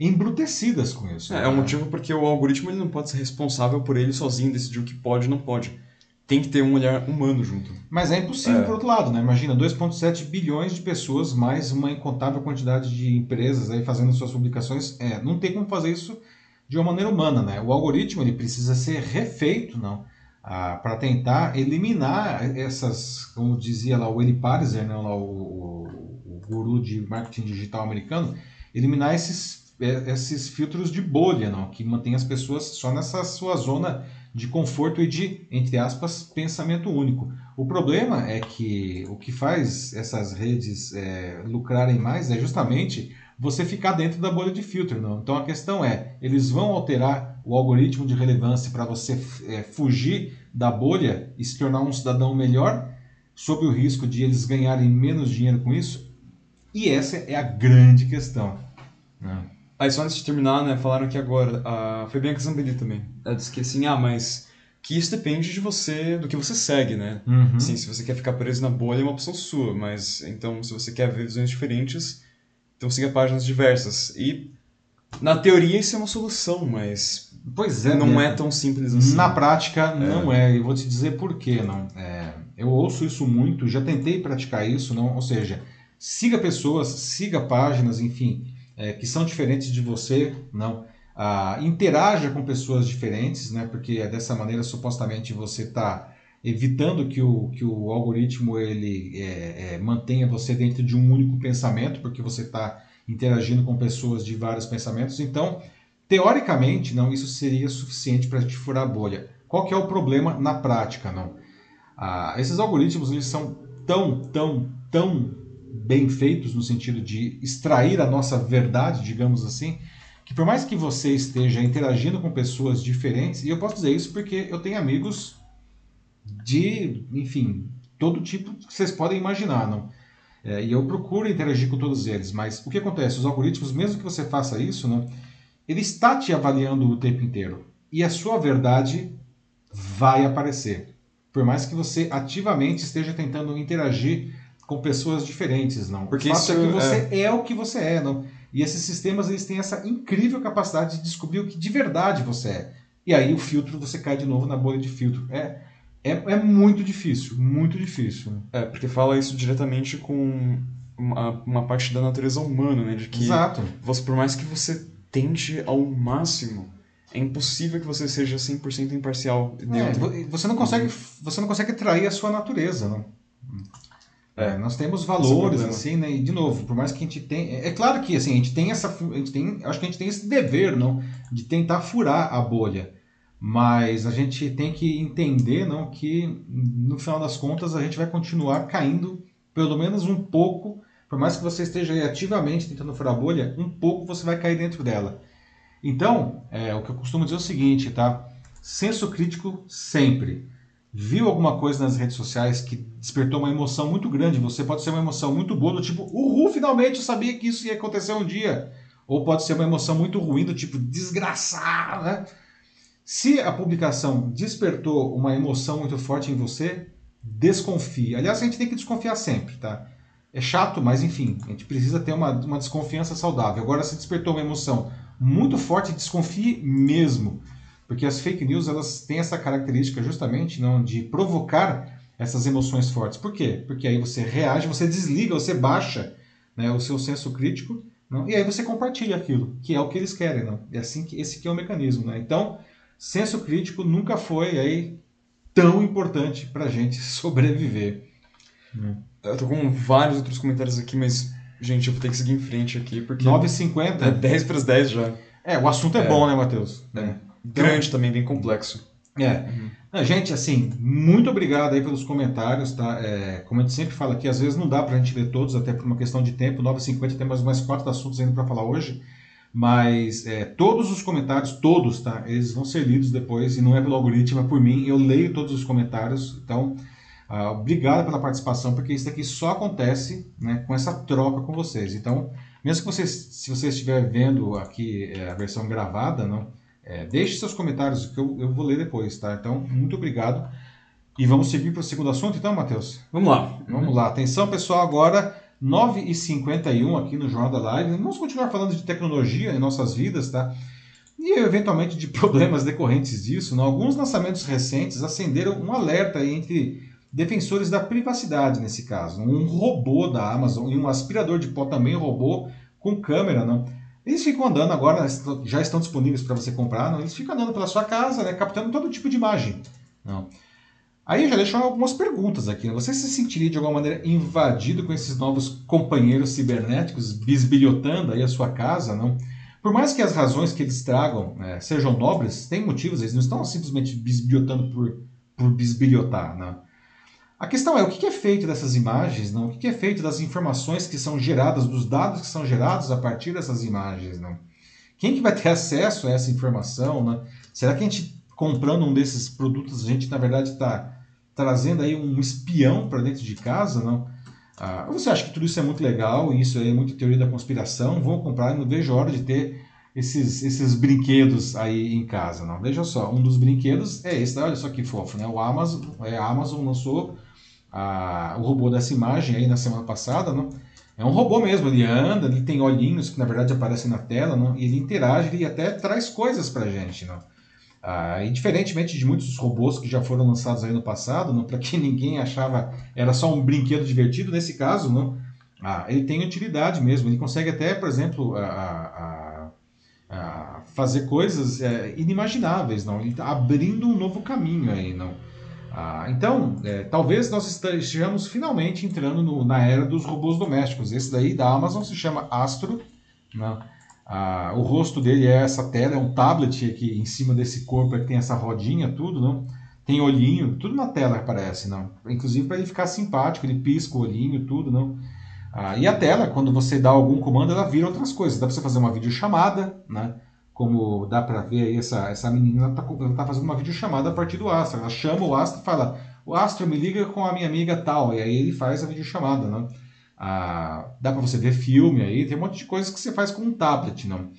embrutecidas com isso. É, né? é um motivo porque o algoritmo ele não pode ser responsável por ele sozinho decidir o que pode e não pode. Tem que ter um olhar humano junto. Mas é impossível, é. por outro lado, né? Imagina, 2,7 bilhões de pessoas, mais uma incontável quantidade de empresas aí fazendo suas publicações. É, não tem como fazer isso de uma maneira humana, né? O algoritmo ele precisa ser refeito, não, ah, para tentar eliminar essas, como dizia lá o Eli Pariser, né, lá, o, o, o guru de marketing digital americano, eliminar esses esses filtros de bolha, não, que mantém as pessoas só nessa sua zona de conforto e de, entre aspas, pensamento único. O problema é que o que faz essas redes é, lucrarem mais é justamente você ficar dentro da bolha de filtro. Não? Então a questão é, eles vão alterar o algoritmo de relevância para você é, fugir da bolha e se tornar um cidadão melhor, sob o risco de eles ganharem menos dinheiro com isso? E essa é a grande questão. Né? Aí só antes de terminar, né, falaram aqui agora, a, foi Bianca Zambelli também. Ela disse que assim, ah, mas que isso depende de você, do que você segue, né? Uhum. Sim, se você quer ficar preso na bolha é uma opção sua, mas então se você quer ver visões diferentes, então siga páginas diversas. E na teoria isso é uma solução, mas pois é, não é tão simples assim. Na prática é. não é. E vou te dizer por quê, não. É, eu ouço isso muito, já tentei praticar isso, não. Ou seja, siga pessoas, siga páginas, enfim, é, que são diferentes de você, não. Ah, interaja com pessoas diferentes, né? Porque é dessa maneira supostamente você está evitando que o, que o algoritmo ele é, é, mantenha você dentro de um único pensamento, porque você está interagindo com pessoas de vários pensamentos. Então, teoricamente, não, isso seria suficiente para te furar a bolha. Qual que é o problema na prática, não? Ah, esses algoritmos eles são tão, tão, tão bem feitos no sentido de extrair a nossa verdade, digamos assim, que por mais que você esteja interagindo com pessoas diferentes, e eu posso dizer isso porque eu tenho amigos de, enfim, todo tipo que vocês podem imaginar, não? É, e eu procuro interagir com todos eles, mas o que acontece? Os algoritmos, mesmo que você faça isso, né, ele está te avaliando o tempo inteiro e a sua verdade vai aparecer, por mais que você ativamente esteja tentando interagir com pessoas diferentes, não. Porque isso é que você é... é o que você é, não. E esses sistemas eles têm essa incrível capacidade de descobrir o que de verdade você é. E aí o filtro você cai de novo na bolha de filtro. É é, é muito difícil, muito difícil. É, porque fala isso diretamente com uma, uma parte da natureza humana, né? De que Exato. Você, por mais que você tente ao máximo, é impossível que você seja 100% imparcial. É, você não consegue, você não consegue trair a sua natureza, não. É, nós temos valores, assim, né? E, de novo, por mais que a gente tenha... É, é claro que, assim, a gente tem essa... A gente tem, acho que a gente tem esse dever, não? De tentar furar a bolha. Mas a gente tem que entender não, que, no final das contas, a gente vai continuar caindo pelo menos um pouco, por mais que você esteja ativamente tentando furar a bolha, um pouco você vai cair dentro dela. Então, é, o que eu costumo dizer é o seguinte, tá? Senso crítico sempre. Viu alguma coisa nas redes sociais que despertou uma emoção muito grande. Você pode ser uma emoção muito boa, do tipo, uhul, finalmente eu sabia que isso ia acontecer um dia. Ou pode ser uma emoção muito ruim, do tipo, desgraçado, né? Se a publicação despertou uma emoção muito forte em você, desconfie. Aliás, a gente tem que desconfiar sempre, tá? É chato, mas enfim, a gente precisa ter uma, uma desconfiança saudável. Agora, se despertou uma emoção muito forte, desconfie mesmo. Porque as fake news elas têm essa característica justamente não, de provocar essas emoções fortes. Por quê? Porque aí você reage, você desliga, você baixa né, o seu senso crítico não, e aí você compartilha aquilo, que é o que eles querem. Não? É assim que esse que é o mecanismo. Né? Então, senso crítico nunca foi aí tão importante para a gente [LAUGHS] sobreviver. Hum. Eu tô com vários outros comentários aqui, mas, gente, eu vou ter que seguir em frente aqui, porque... 9h50? É 10 para as 10 já. É, o assunto é, é bom, né, Matheus? É. Então, Grande também, bem complexo. É. Uhum. gente, assim, muito obrigado aí pelos comentários, tá? É, como a gente sempre fala aqui, às vezes não dá pra gente ler todos, até por uma questão de tempo. 9h50 tem mais, mais quatro assuntos ainda para falar hoje. Mas é, todos os comentários, todos, tá? Eles vão ser lidos depois, e não é pelo algoritmo, é por mim. Eu leio todos os comentários, então uh, obrigado pela participação, porque isso aqui só acontece né, com essa troca com vocês. Então, mesmo que vocês, se você estiver vendo aqui é, a versão gravada, não, é, deixe seus comentários que eu, eu vou ler depois, tá? Então, muito obrigado. E vamos seguir para o segundo assunto, então, Matheus? Vamos lá. Vamos lá. Atenção, pessoal, agora 9h51 aqui no Jornal da Live. Vamos continuar falando de tecnologia em nossas vidas, tá? E eventualmente de [LAUGHS] problemas decorrentes disso. Né? Alguns lançamentos recentes acenderam um alerta entre defensores da privacidade nesse caso. Um robô da Amazon e um aspirador de pó também robô com câmera, né? Eles ficam andando agora, já estão disponíveis para você comprar, não? eles ficam andando pela sua casa, né, captando todo tipo de imagem. Não. Aí eu já deixo algumas perguntas aqui. Né? Você se sentiria de alguma maneira invadido com esses novos companheiros cibernéticos bisbilhotando aí a sua casa, não? Por mais que as razões que eles tragam é, sejam nobres, tem motivos, eles não estão simplesmente bisbilhotando por, por bisbilhotar, não? A questão é o que é feito dessas imagens, não? O que é feito das informações que são geradas, dos dados que são gerados a partir dessas imagens, não? Quem que vai ter [LAUGHS] acesso a essa informação, né? Será que a gente comprando um desses produtos a gente na verdade está trazendo aí um espião para dentro de casa, não? Ah, você acha que tudo isso é muito legal, isso é muito teoria da conspiração? Vou comprar e não vejo a hora de ter esses, esses brinquedos aí em casa, não? Veja só, um dos brinquedos é esse, olha só que fofo, né? O Amazon, é, a Amazon lançou a, o robô dessa imagem aí na semana passada, não? É um robô mesmo, ele anda, ele tem olhinhos que na verdade aparecem na tela, não? E ele interage, ele até traz coisas pra gente, não? Ah, e diferentemente de muitos robôs que já foram lançados aí no passado, [LAUGHS] para que ninguém achava era só um brinquedo divertido, nesse caso, não, ah, ele tem utilidade mesmo. Ele consegue até, por exemplo, a, a, a fazer coisas é, inimagináveis, não? Ele está abrindo um novo caminho aí, não? Ah, então, é, talvez nós estejamos finalmente entrando no, na era dos robôs domésticos. Esse daí da Amazon se chama Astro, não? Ah, o rosto dele é essa tela, é um tablet aqui em cima desse corpo que tem essa rodinha, tudo, não? Tem olhinho, tudo na tela aparece, não? Inclusive para ele ficar simpático, ele pisca o olhinho, tudo, não? Ah, e a tela, quando você dá algum comando, ela vira outras coisas. Dá para você fazer uma videochamada, né? Como dá para ver aí, essa, essa menina está tá fazendo uma videochamada a partir do Astro. Ela chama o Astro e fala: O Astro me liga com a minha amiga tal. E aí ele faz a videochamada, né? Ah, dá para você ver filme aí, tem um monte de coisas que você faz com um tablet, não?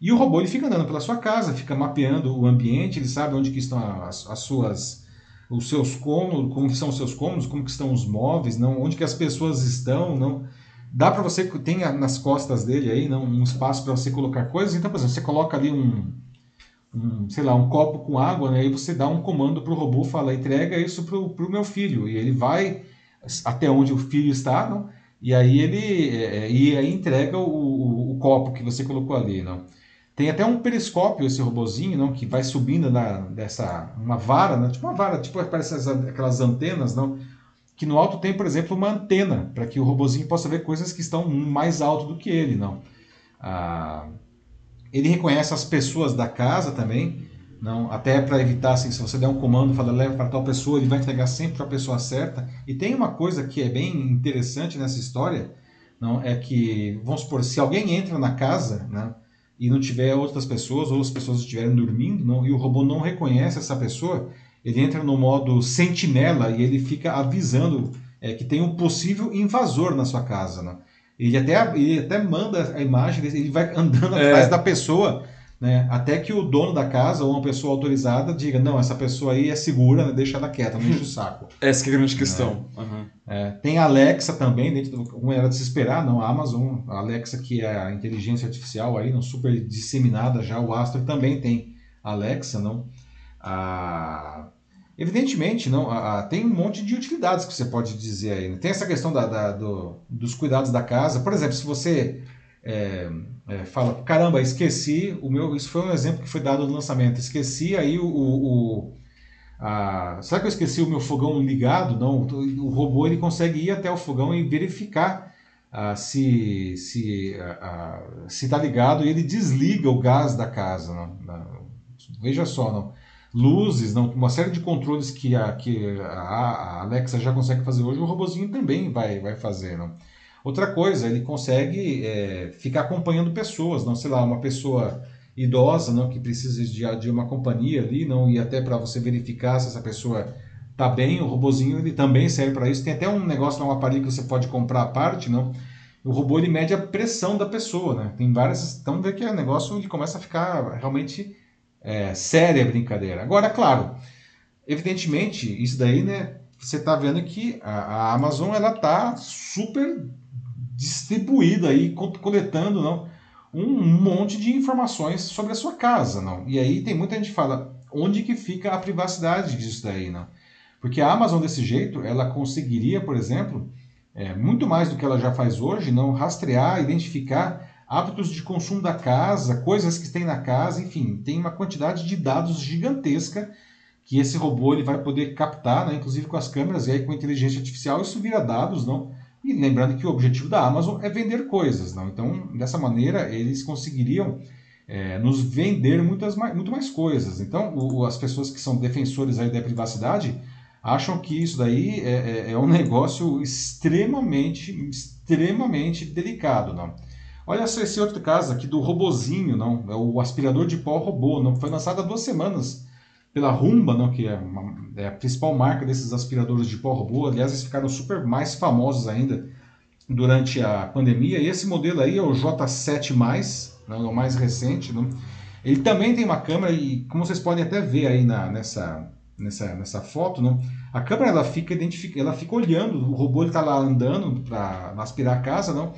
E o robô ele fica andando pela sua casa, fica mapeando o ambiente, ele sabe onde que estão as, as suas os seus cômodos, como que são os seus cômodos, como que estão os móveis, não, onde que as pessoas estão, não. Dá para você tem nas costas dele aí, não, um espaço para você colocar coisas. Então, por exemplo, você coloca ali um, um, sei lá, um copo com água, né? Aí você dá um comando para o robô, fala, entrega isso para o meu filho e ele vai até onde o filho está, não? E aí ele é, e aí entrega o, o, o, copo que você colocou ali, não? Tem até um periscópio esse robozinho, não, que vai subindo na, dessa uma vara, né? tipo uma vara, tipo parece as, aquelas antenas, não? Que no alto tem, por exemplo, uma antena para que o robozinho possa ver coisas que estão mais alto do que ele, não? Ah, ele reconhece as pessoas da casa também, não, até para evitar, assim, se você der um comando, fala leva para tal pessoa, ele vai entregar sempre para a pessoa certa. E tem uma coisa que é bem interessante nessa história, não é que, vamos supor, se alguém entra na casa, né, e não tiver outras pessoas, ou as pessoas estiverem dormindo, não, e o robô não reconhece essa pessoa, ele entra no modo sentinela e ele fica avisando é, que tem um possível invasor na sua casa. Né? Ele, até, ele até manda a imagem, ele vai andando é. atrás da pessoa, né? até que o dono da casa ou uma pessoa autorizada diga: não, essa pessoa aí é segura, né? deixa ela quieta, não enche o saco. Essa que é a grande questão. Uhum. É, tem a Alexa também, dentro do, como era de se esperar, não, a Amazon, a Alexa que é a inteligência artificial aí, não super disseminada já, o Astro também tem a Alexa, não. A Evidentemente, não, a, a, tem um monte de utilidades que você pode dizer aí. Né? Tem essa questão da, da, do, dos cuidados da casa. Por exemplo, se você é, é, fala, caramba, esqueci o meu. Isso foi um exemplo que foi dado no lançamento. Esqueci aí o. o será que eu esqueci o meu fogão ligado? Não, o robô ele consegue ir até o fogão e verificar ah, se se se está ligado e ele desliga o gás da casa. Não? Veja só, não luzes, não, uma série de controles que a, que a, Alexa já consegue fazer hoje, o robozinho também vai, vai fazer. Não? Outra coisa, ele consegue é, ficar acompanhando pessoas, não sei lá, uma pessoa idosa, não que precisa de, de uma companhia ali, não e até para você verificar se essa pessoa tá bem, o robozinho ele também serve para isso. Tem até um negócio, um aparelho que você pode comprar à parte, não? O robô ele mede a pressão da pessoa, né? Tem várias, então vê que o negócio ele começa a ficar realmente é, séria brincadeira. Agora, claro, evidentemente, isso daí, né? Você está vendo que a, a Amazon ela está super distribuída aí, coletando não, um monte de informações sobre a sua casa, não. E aí tem muita gente que fala onde que fica a privacidade disso daí, não? Porque a Amazon desse jeito, ela conseguiria, por exemplo, é, muito mais do que ela já faz hoje, não rastrear, identificar hábitos de consumo da casa, coisas que tem na casa, enfim, tem uma quantidade de dados gigantesca que esse robô ele vai poder captar, né, inclusive com as câmeras e aí com a inteligência artificial isso vira dados, não? E lembrando que o objetivo da Amazon é vender coisas, não? Então, dessa maneira, eles conseguiriam é, nos vender muitas mais, muito mais coisas. Então, o, as pessoas que são defensores aí da privacidade acham que isso daí é, é, é um [LAUGHS] negócio extremamente, extremamente delicado, não? Olha só esse outro caso aqui do robozinho, não? É o aspirador de pó robô, não? Foi lançado há duas semanas pela Rumba, não? Que é, uma, é a principal marca desses aspiradores de pó robô. Aliás, eles ficaram super mais famosos ainda durante a pandemia. E esse modelo aí é o J7+, não? é o mais recente, não? Ele também tem uma câmera e, como vocês podem até ver aí na, nessa, nessa, nessa foto, não? A câmera ela fica identifica, ela fica olhando, o robô está lá andando para aspirar a casa, não?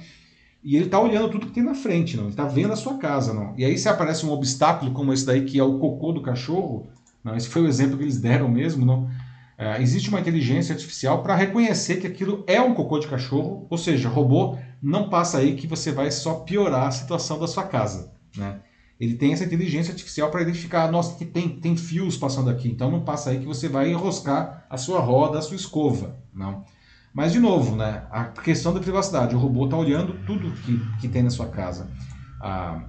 E ele está olhando tudo que tem na frente, não? Ele está vendo a sua casa, não? E aí se aparece um obstáculo como esse daí, que é o cocô do cachorro, não? Esse foi o exemplo que eles deram mesmo, não? É, existe uma inteligência artificial para reconhecer que aquilo é um cocô de cachorro, ou seja, robô não passa aí que você vai só piorar a situação da sua casa, né? Ele tem essa inteligência artificial para identificar, nossa, que tem, tem fios passando aqui, então não passa aí que você vai enroscar a sua roda, a sua escova, não? Mas, de novo, né, a questão da privacidade. O robô está olhando tudo que, que tem na sua casa. Ah,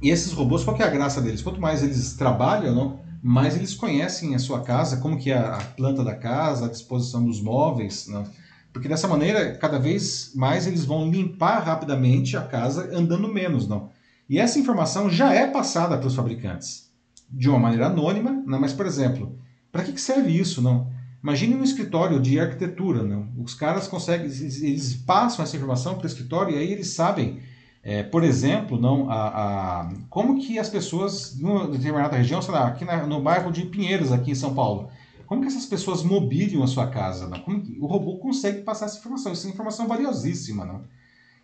e esses robôs, qual que é a graça deles? Quanto mais eles trabalham, não, mais eles conhecem a sua casa, como que é a planta da casa, a disposição dos móveis, não? porque dessa maneira, cada vez mais eles vão limpar rapidamente a casa andando menos. não. E essa informação já é passada para os fabricantes, de uma maneira anônima, não? mas, por exemplo, para que serve isso? não? Imagine um escritório de arquitetura, não? os caras conseguem, eles passam essa informação para o escritório e aí eles sabem, é, por exemplo, não, a, a, como que as pessoas, numa determinada região, sei lá, aqui na, no bairro de Pinheiros, aqui em São Paulo, como que essas pessoas mobiliam a sua casa? Não? Como que, o robô consegue passar essa informação, isso é informação valiosíssima. Não?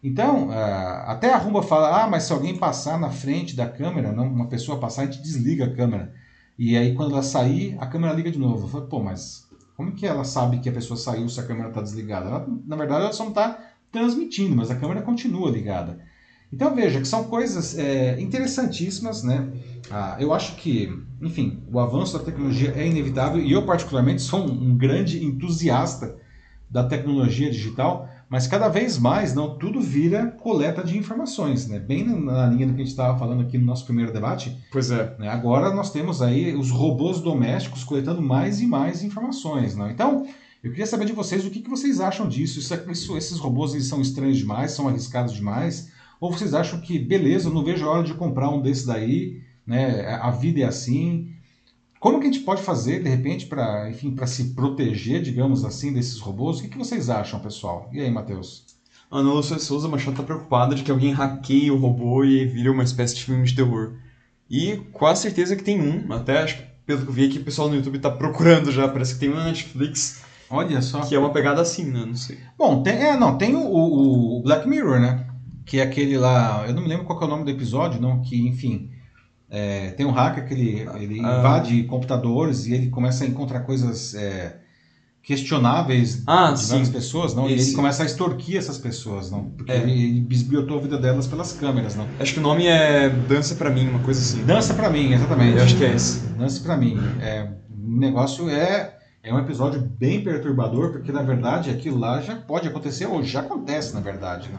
Então, uh, até a Rumba fala, ah, mas se alguém passar na frente da câmera, não, uma pessoa passar, a gente desliga a câmera. E aí, quando ela sair, a câmera liga de novo. Eu falo, pô, mas como que ela sabe que a pessoa saiu se a câmera está desligada? Ela, na verdade, ela só não está transmitindo, mas a câmera continua ligada. Então veja que são coisas é, interessantíssimas, né? Ah, eu acho que, enfim, o avanço da tecnologia é inevitável e eu particularmente sou um, um grande entusiasta da tecnologia digital, mas cada vez mais não tudo vira coleta de informações, né? Bem na linha do que a gente estava falando aqui no nosso primeiro debate. Pois é. Né? Agora nós temos aí os robôs domésticos coletando mais e mais informações, não? Então eu queria saber de vocês o que, que vocês acham disso. Isso, isso, esses robôs eles são estranhos demais, são arriscados demais? Ou vocês acham que beleza, eu não vejo a hora de comprar um desses daí, né? A vida é assim. Como que a gente pode fazer, de repente, para enfim, para se proteger, digamos assim, desses robôs? O que, que vocês acham, pessoal? E aí, Matheus? A Ana Lúcia Souza Machado tá preocupada de que alguém hackeie o robô e vire uma espécie de filme de terror. E quase certeza que tem um, até acho que pelo que eu vi aqui, o pessoal no YouTube tá procurando já, parece que tem um na Netflix. Olha só. Que é uma pegada assim, né? Não sei. Bom, tem, é, não, tem o, o Black Mirror, né? Que é aquele lá, eu não me lembro qual é o nome do episódio, não, que, enfim, é, tem um hacker que ele, ele ah. invade computadores e ele começa a encontrar coisas é, questionáveis ah, de várias pessoas, não? Esse. E ele começa a extorquir essas pessoas, não? Porque é. ele, ele bisbilhotou a vida delas pelas câmeras, não? Acho que o nome é Dança para mim, uma coisa assim. Dança para mim, exatamente. Eu acho que é esse. Dança para mim. É, o negócio é é um episódio bem perturbador, porque na verdade aquilo lá já pode acontecer, ou já acontece na verdade, né?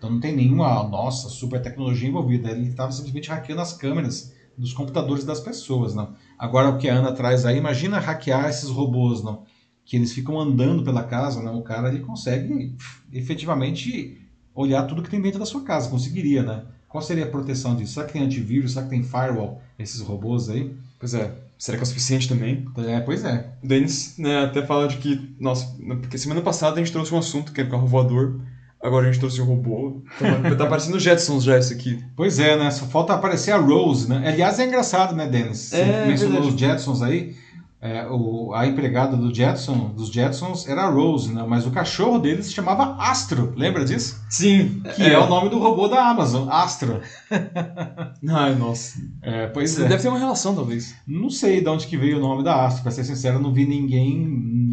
Então não tem nenhuma, nossa, super tecnologia envolvida. Ele estava simplesmente hackeando as câmeras dos computadores das pessoas, não? Agora o que a Ana traz aí, imagina hackear esses robôs, não? que eles ficam andando pela casa, né? o cara ele consegue efetivamente olhar tudo que tem dentro da sua casa, conseguiria, né? Qual seria a proteção disso? Será que tem antivírus? Será que tem firewall, esses robôs aí? Pois é. Será que é o suficiente também? É, pois é. O Denis né, até fala de que, nossa, porque semana passada a gente trouxe um assunto que era o carro voador, agora a gente trouxe um robô. Tá, tá parecendo Jetsons já isso aqui. Pois é, né? Só falta aparecer a Rose, né? Aliás, é engraçado, né, Denis? Você é, mencionou verdade. os Jetsons aí. É, o, a empregada do Jetson, dos Jetsons era a Rose, né? mas o cachorro dele se chamava Astro, lembra disso? Sim. Que é, é o nome do robô da Amazon, Astro. [LAUGHS] Ai, nossa. É, pois é. Deve ter uma relação, talvez. Não sei de onde que veio o nome da Astro, pra ser sincero, não vi ninguém,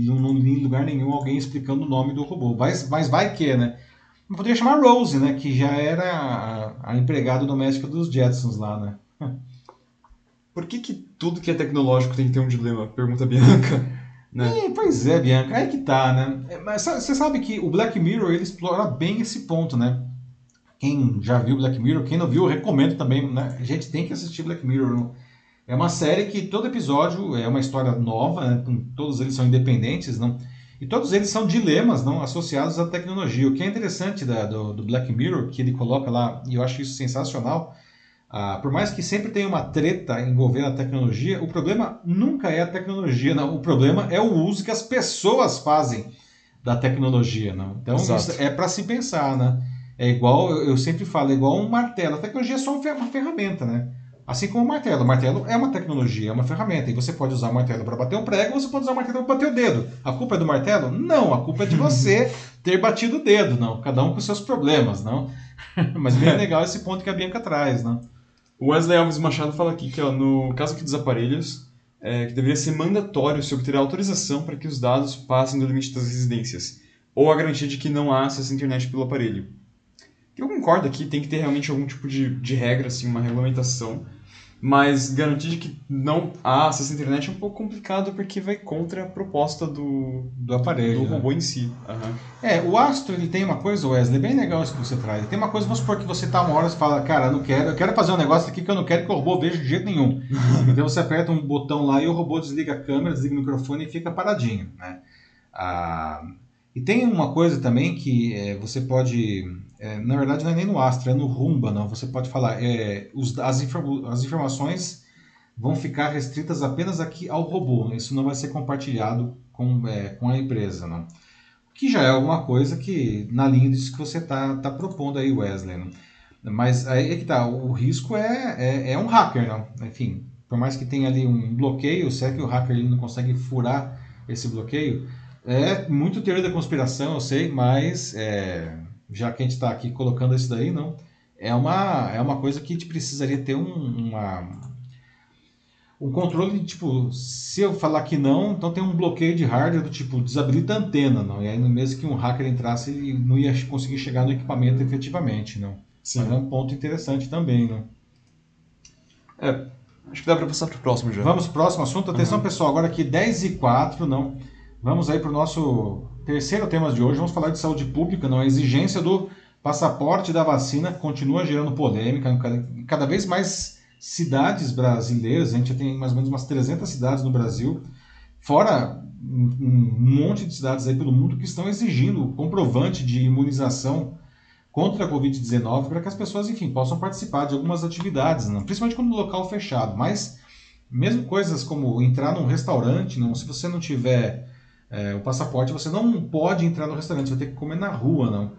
não li em lugar nenhum alguém explicando o nome do robô. Mas, mas vai que, né? Poderia chamar Rose, né? Que já era a, a empregada doméstica dos Jetsons lá, né? [LAUGHS] Por que, que tudo que é tecnológico tem que ter um dilema? Pergunta a Bianca. Né? É, pois é, Bianca, aí que tá, né? É, mas você sabe que o Black Mirror ele explora bem esse ponto, né? Quem já viu Black Mirror, quem não viu, eu recomendo também, né? A gente tem que assistir Black Mirror. É uma série que todo episódio é uma história nova, né? todos eles são independentes, não? E todos eles são dilemas não associados à tecnologia. O que é interessante da, do, do Black Mirror, que ele coloca lá, e eu acho isso sensacional, ah, por mais que sempre tenha uma treta envolvendo a tecnologia, o problema nunca é a tecnologia, não. O problema é o uso que as pessoas fazem da tecnologia, não. Então é para se pensar, né? É igual, eu sempre falo, é igual um martelo. A tecnologia é só uma ferramenta, né? Assim como o martelo. O martelo é uma tecnologia, é uma ferramenta. E você pode usar o martelo para bater um prego, você pode usar o martelo para bater o dedo. A culpa é do martelo? Não, a culpa é de [LAUGHS] você ter batido o dedo, não. Cada um com seus problemas, não. [LAUGHS] Mas bem legal esse ponto que a Bianca traz, não. O Wesley Alves Machado fala aqui que, ó, no caso aqui dos aparelhos, é, que deveria ser mandatório se obter autorização para que os dados passem do limite das residências, ou a garantia de que não há acesso à internet pelo aparelho. Eu concordo aqui, tem que ter realmente algum tipo de, de regra, assim, uma regulamentação, mas garantir que não há acesso à internet é um pouco complicado porque vai contra a proposta do, do aparelho, do né? robô em si. Uhum. É, o Astro ele tem uma coisa, Wesley, bem legal isso que você traz. Ele tem uma coisa, vamos supor que você tá uma hora e fala, cara, eu não quero, eu quero fazer um negócio aqui que eu não quero que o robô veja de jeito nenhum. [LAUGHS] então você aperta um botão lá e o robô desliga a câmera, desliga o microfone e fica paradinho, né? Ah, e tem uma coisa também que é, você pode é, na verdade, não é nem no Astra, é no Rumba, não. Você pode falar, é, os, as, as informações vão ficar restritas apenas aqui ao robô. Isso não vai ser compartilhado com, é, com a empresa, não. Que já é alguma coisa que, na linha disso que você está tá propondo aí, Wesley. Mas aí é que tá, o risco é, é, é, um hacker, não. Enfim, por mais que tenha ali um bloqueio, será que o hacker ele não consegue furar esse bloqueio? É muito teoria da conspiração, eu sei, mas é, já que a gente está aqui colocando isso daí, não. É uma, é uma coisa que a gente precisaria ter um, uma, um controle, tipo, se eu falar que não, então tem um bloqueio de hardware do tipo, desabilita a antena, não. E aí, mesmo que um hacker entrasse, ele não ia conseguir chegar no equipamento efetivamente, não. Sim. Mas é um ponto interessante também, não. É, acho que dá para passar para o próximo já. Vamos para o próximo assunto. Atenção, uhum. pessoal, agora aqui 10 e 4, não. Vamos aí para o nosso Terceiro tema de hoje, vamos falar de saúde pública, não a exigência do passaporte da vacina continua gerando polêmica em cada vez mais cidades brasileiras, a gente já tem mais ou menos umas 300 cidades no Brasil, fora um monte de cidades aí pelo mundo que estão exigindo comprovante de imunização contra a Covid-19 para que as pessoas, enfim, possam participar de algumas atividades, não? principalmente quando o local fechado. Mas Mesmo coisas como entrar num restaurante, não, se você não tiver é, o passaporte, você não pode entrar no restaurante, você vai ter que comer na rua, não.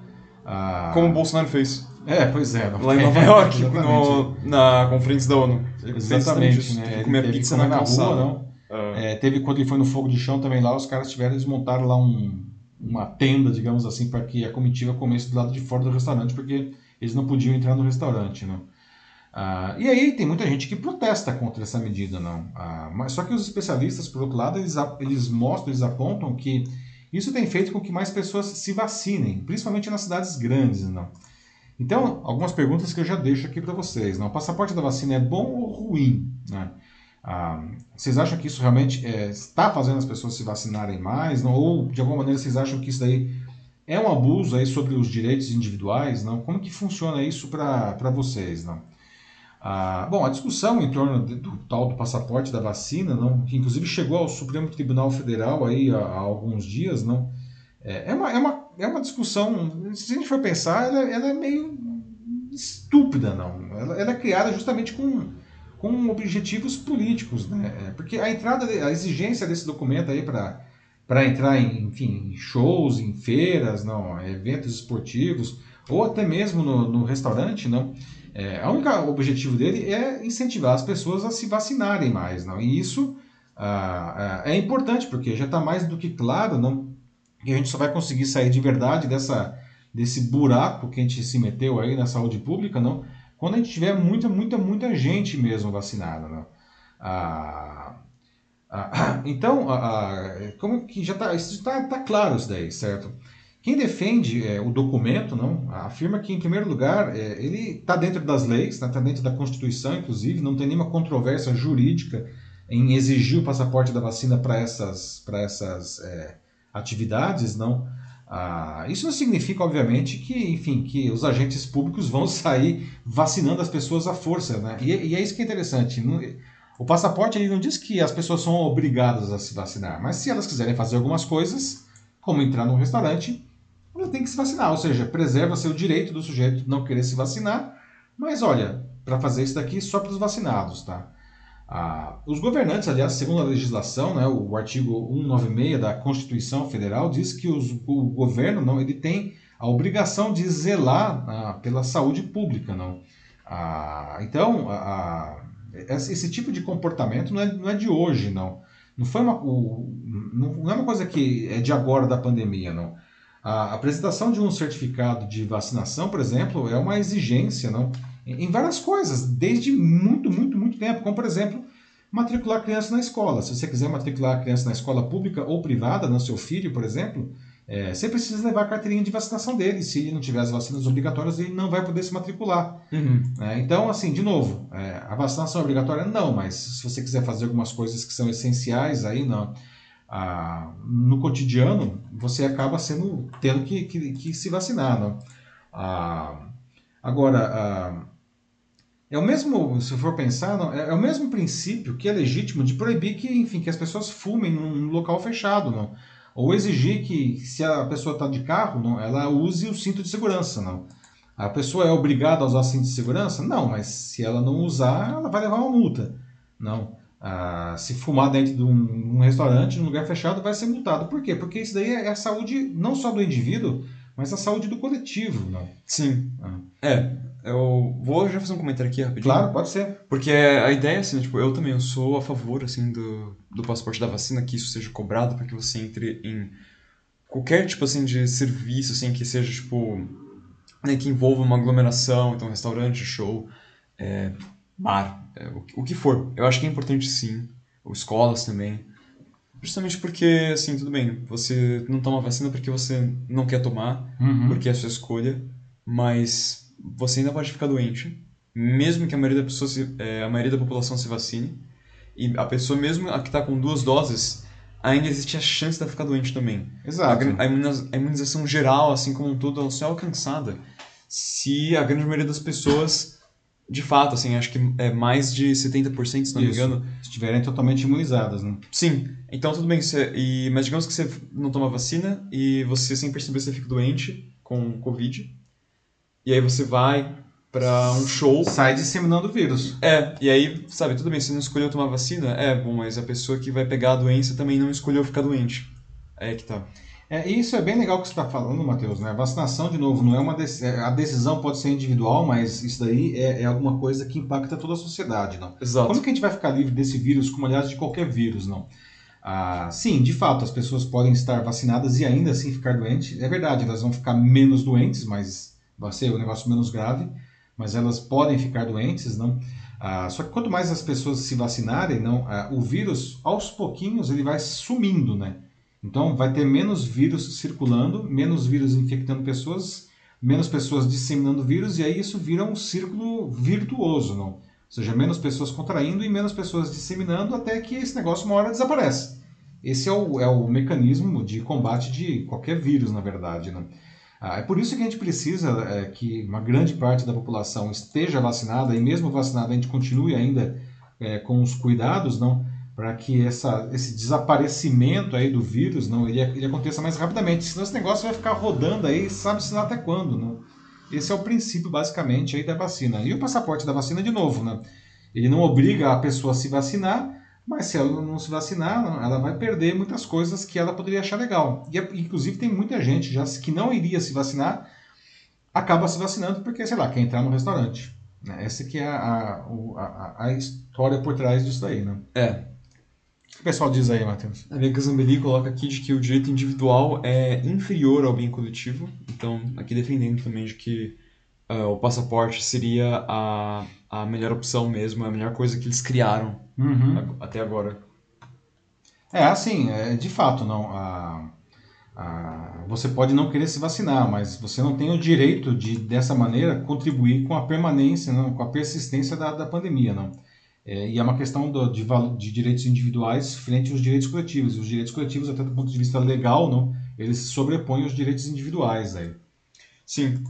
Ah, Como o Bolsonaro fez. É, pois é. Lá em Nova York, [LAUGHS] no, na conferência da ONU. Exatamente, né? Comer pizza na, na rua, não. Ah. É, teve quando ele foi no fogo de chão também lá, os caras tiveram, eles montaram lá um, uma tenda, digamos assim, para que a comitiva comesse do lado de fora do restaurante, porque eles não podiam entrar no restaurante, não. Ah, e aí tem muita gente que protesta contra essa medida, não. Ah, mas só que os especialistas, por outro lado, eles, eles mostram, eles apontam que isso tem feito com que mais pessoas se vacinem, principalmente nas cidades grandes, não. Então, algumas perguntas que eu já deixo aqui para vocês. Não? O passaporte da vacina é bom ou ruim? Né? Ah, vocês acham que isso realmente é, está fazendo as pessoas se vacinarem mais? Não? Ou, de alguma maneira, vocês acham que isso daí é um abuso aí sobre os direitos individuais? Não? Como que funciona isso para vocês? Não? Bom, a discussão em torno do, do, tal do passaporte da vacina, não, que inclusive chegou ao Supremo Tribunal Federal aí há, há alguns dias, não, é, é, uma, é, uma, é uma discussão, se a gente for pensar, ela, ela é meio estúpida, não. Ela, ela, é criada justamente com, com objetivos políticos, né? É, porque a entrada, a exigência desse documento aí para para entrar em, enfim, em shows, em feiras, não, eventos esportivos, ou até mesmo no, no restaurante, não. É, a única objetivo dele é incentivar as pessoas a se vacinarem mais, não? E isso ah, ah é importante porque já está mais do que claro, não? Que a gente só vai conseguir sair de verdade dessa desse buraco que a gente se meteu aí na saúde pública, não? Quando a gente tiver muita, muita, muita gente mesmo vacinada, não? Ah, ah, então, ah, como que já está, está tá claro isso daí, certo? Quem defende é, o documento não afirma que, em primeiro lugar, é, ele está dentro das leis, está né, dentro da Constituição, inclusive, não tem nenhuma controvérsia jurídica em exigir o passaporte da vacina para essas, essas é, atividades, não. Ah, isso não significa, obviamente, que, enfim, que os agentes públicos vão [LAUGHS] sair vacinando as pessoas à força, né? E, e é isso que é interessante. o passaporte ele não diz que as pessoas são obrigadas a se vacinar, mas se elas quiserem fazer algumas coisas, como entrar num restaurante, ela tem que se vacinar, ou seja, preserva seu direito do sujeito não querer se vacinar, mas olha, para fazer isso daqui só para os vacinados, tá? Ah, os governantes, aliás, segundo a legislação, né, o artigo 196 da Constituição Federal diz que os, o governo não, ele tem a obrigação de zelar ah, pela saúde pública, não. Ah, então, esse tipo de comportamento não é, não é de hoje, não. Não foi uma, o, não é uma coisa que é de agora da pandemia, não. A apresentação de um certificado de vacinação, por exemplo, é uma exigência não? em várias coisas, desde muito, muito, muito tempo, como por exemplo, matricular criança na escola. Se você quiser matricular a criança na escola pública ou privada, no seu filho, por exemplo, é, você precisa levar a carteirinha de vacinação dele. Se ele não tiver as vacinas obrigatórias, ele não vai poder se matricular. Uhum. É, então, assim, de novo, é, a vacinação é obrigatória? Não, mas se você quiser fazer algumas coisas que são essenciais aí, não ah, no cotidiano, você acaba sendo tendo que, que, que se vacinar. Não? Ah, agora, ah, é o mesmo, se for pensar, não, é, é, o mesmo princípio que é legítimo de proibir que, enfim, que as pessoas fumem num local fechado, não? Ou exigir que, se a pessoa está de carro, não, ela use o cinto de segurança, não? A pessoa é obrigada a usar cinto de segurança? Não, mas se ela não usar, ela vai levar uma multa, não? Ah, se fumar dentro de um, um, restaurante, num lugar fechado, vai ser multado. Por quê? Porque isso daí é a saúde não só do indivíduo, mas a saúde do coletivo. Não? Sim. Ah. É, eu vou já fazer um comentário aqui rapidinho. Claro, pode ser. Porque a ideia, assim, tipo, eu também eu sou a favor, assim, do, do passaporte da vacina, que isso seja cobrado para que você entre em qualquer tipo, assim, de serviço, assim, que seja, tipo, né, que envolva uma aglomeração, então restaurante, show, é, bar, é, o, que for. Eu acho que é importante sim, ou escolas também. Justamente porque, assim, tudo bem, você não toma vacina porque você não quer tomar, uhum. porque é a sua escolha, mas você ainda pode ficar doente, mesmo que a maioria da, pessoa se, é, a maioria da população se vacine, e a pessoa, mesmo a que está com duas doses, ainda existe a chance de ficar doente também. Exato. A, a imunização geral, assim como um todo, ela só é alcançada se a grande maioria das pessoas de fato, assim, acho que é mais de 70%, se não me engano. Estiverem totalmente imunizadas, né? Sim. Então, tudo bem. Você, e, mas digamos que você não toma vacina e você, sem perceber, você fica doente com Covid. E aí você vai, pra um show. Sai disseminando o vírus. É, e aí, sabe, tudo bem, você não escolheu tomar vacina? É, bom, mas a pessoa que vai pegar a doença também não escolheu ficar doente. É que tá. É, isso é bem legal que você está falando, Matheus, né? Vacinação, de novo, não é uma dec... É, a decisão pode ser individual, mas isso daí é, é, alguma coisa que impacta toda a sociedade, não? Exato. Como que a gente vai ficar livre desse vírus, como aliás de qualquer vírus, não? Ah, sim, de fato, as pessoas podem estar vacinadas e ainda assim ficar doentes. É verdade, elas vão ficar menos doentes, mas vai ser um negócio menos grave, mas elas podem ficar doentes, não? Ah, só que quanto mais as pessoas se vacinarem, não, ah, o vírus, aos pouquinhos, ele vai sumindo, né? Então, vai ter menos vírus circulando, menos vírus infectando pessoas, menos pessoas disseminando vírus, e aí isso vira um círculo virtuoso, não? Ou seja, menos pessoas contraindo e menos pessoas disseminando, até que esse negócio uma hora desaparece. Esse é o, é o mecanismo de combate de qualquer vírus, na verdade. Né? Ah, é por isso que a gente precisa é, que uma grande parte da população esteja vacinada, e mesmo vacinada a gente continue ainda é, com os cuidados, não? Para que essa, esse desaparecimento aí do vírus não ele, ele aconteça mais rapidamente. Senão esse negócio vai ficar rodando aí, sabe-se lá até quando. Não? Esse é o princípio, basicamente, aí da vacina. E o passaporte da vacina, de novo, né? ele não obriga a pessoa a se vacinar, mas se ela não se vacinar, ela vai perder muitas coisas que ela poderia achar legal. E, inclusive, tem muita gente já que não iria se vacinar, acaba se vacinando porque, sei lá, quer entrar no restaurante. Né? Essa que é a, a, a, a história por trás disso daí, né? É, o que o pessoal diz aí, Matheus? A Bianca Zambelli coloca aqui de que o direito individual é inferior ao bem coletivo. Então, aqui defendendo também de que uh, o passaporte seria a, a melhor opção mesmo, a melhor coisa que eles criaram uhum. até agora. É, assim, é, de fato, não. A, a, você pode não querer se vacinar, mas você não tem o direito de, dessa maneira, contribuir com a permanência, não, com a persistência da, da pandemia, não. É, e é uma questão do, de, de, direitos individuais frente aos direitos coletivos. Os direitos coletivos, até do ponto de vista legal, não, eles sobrepõem aos direitos individuais. Aí. Sim.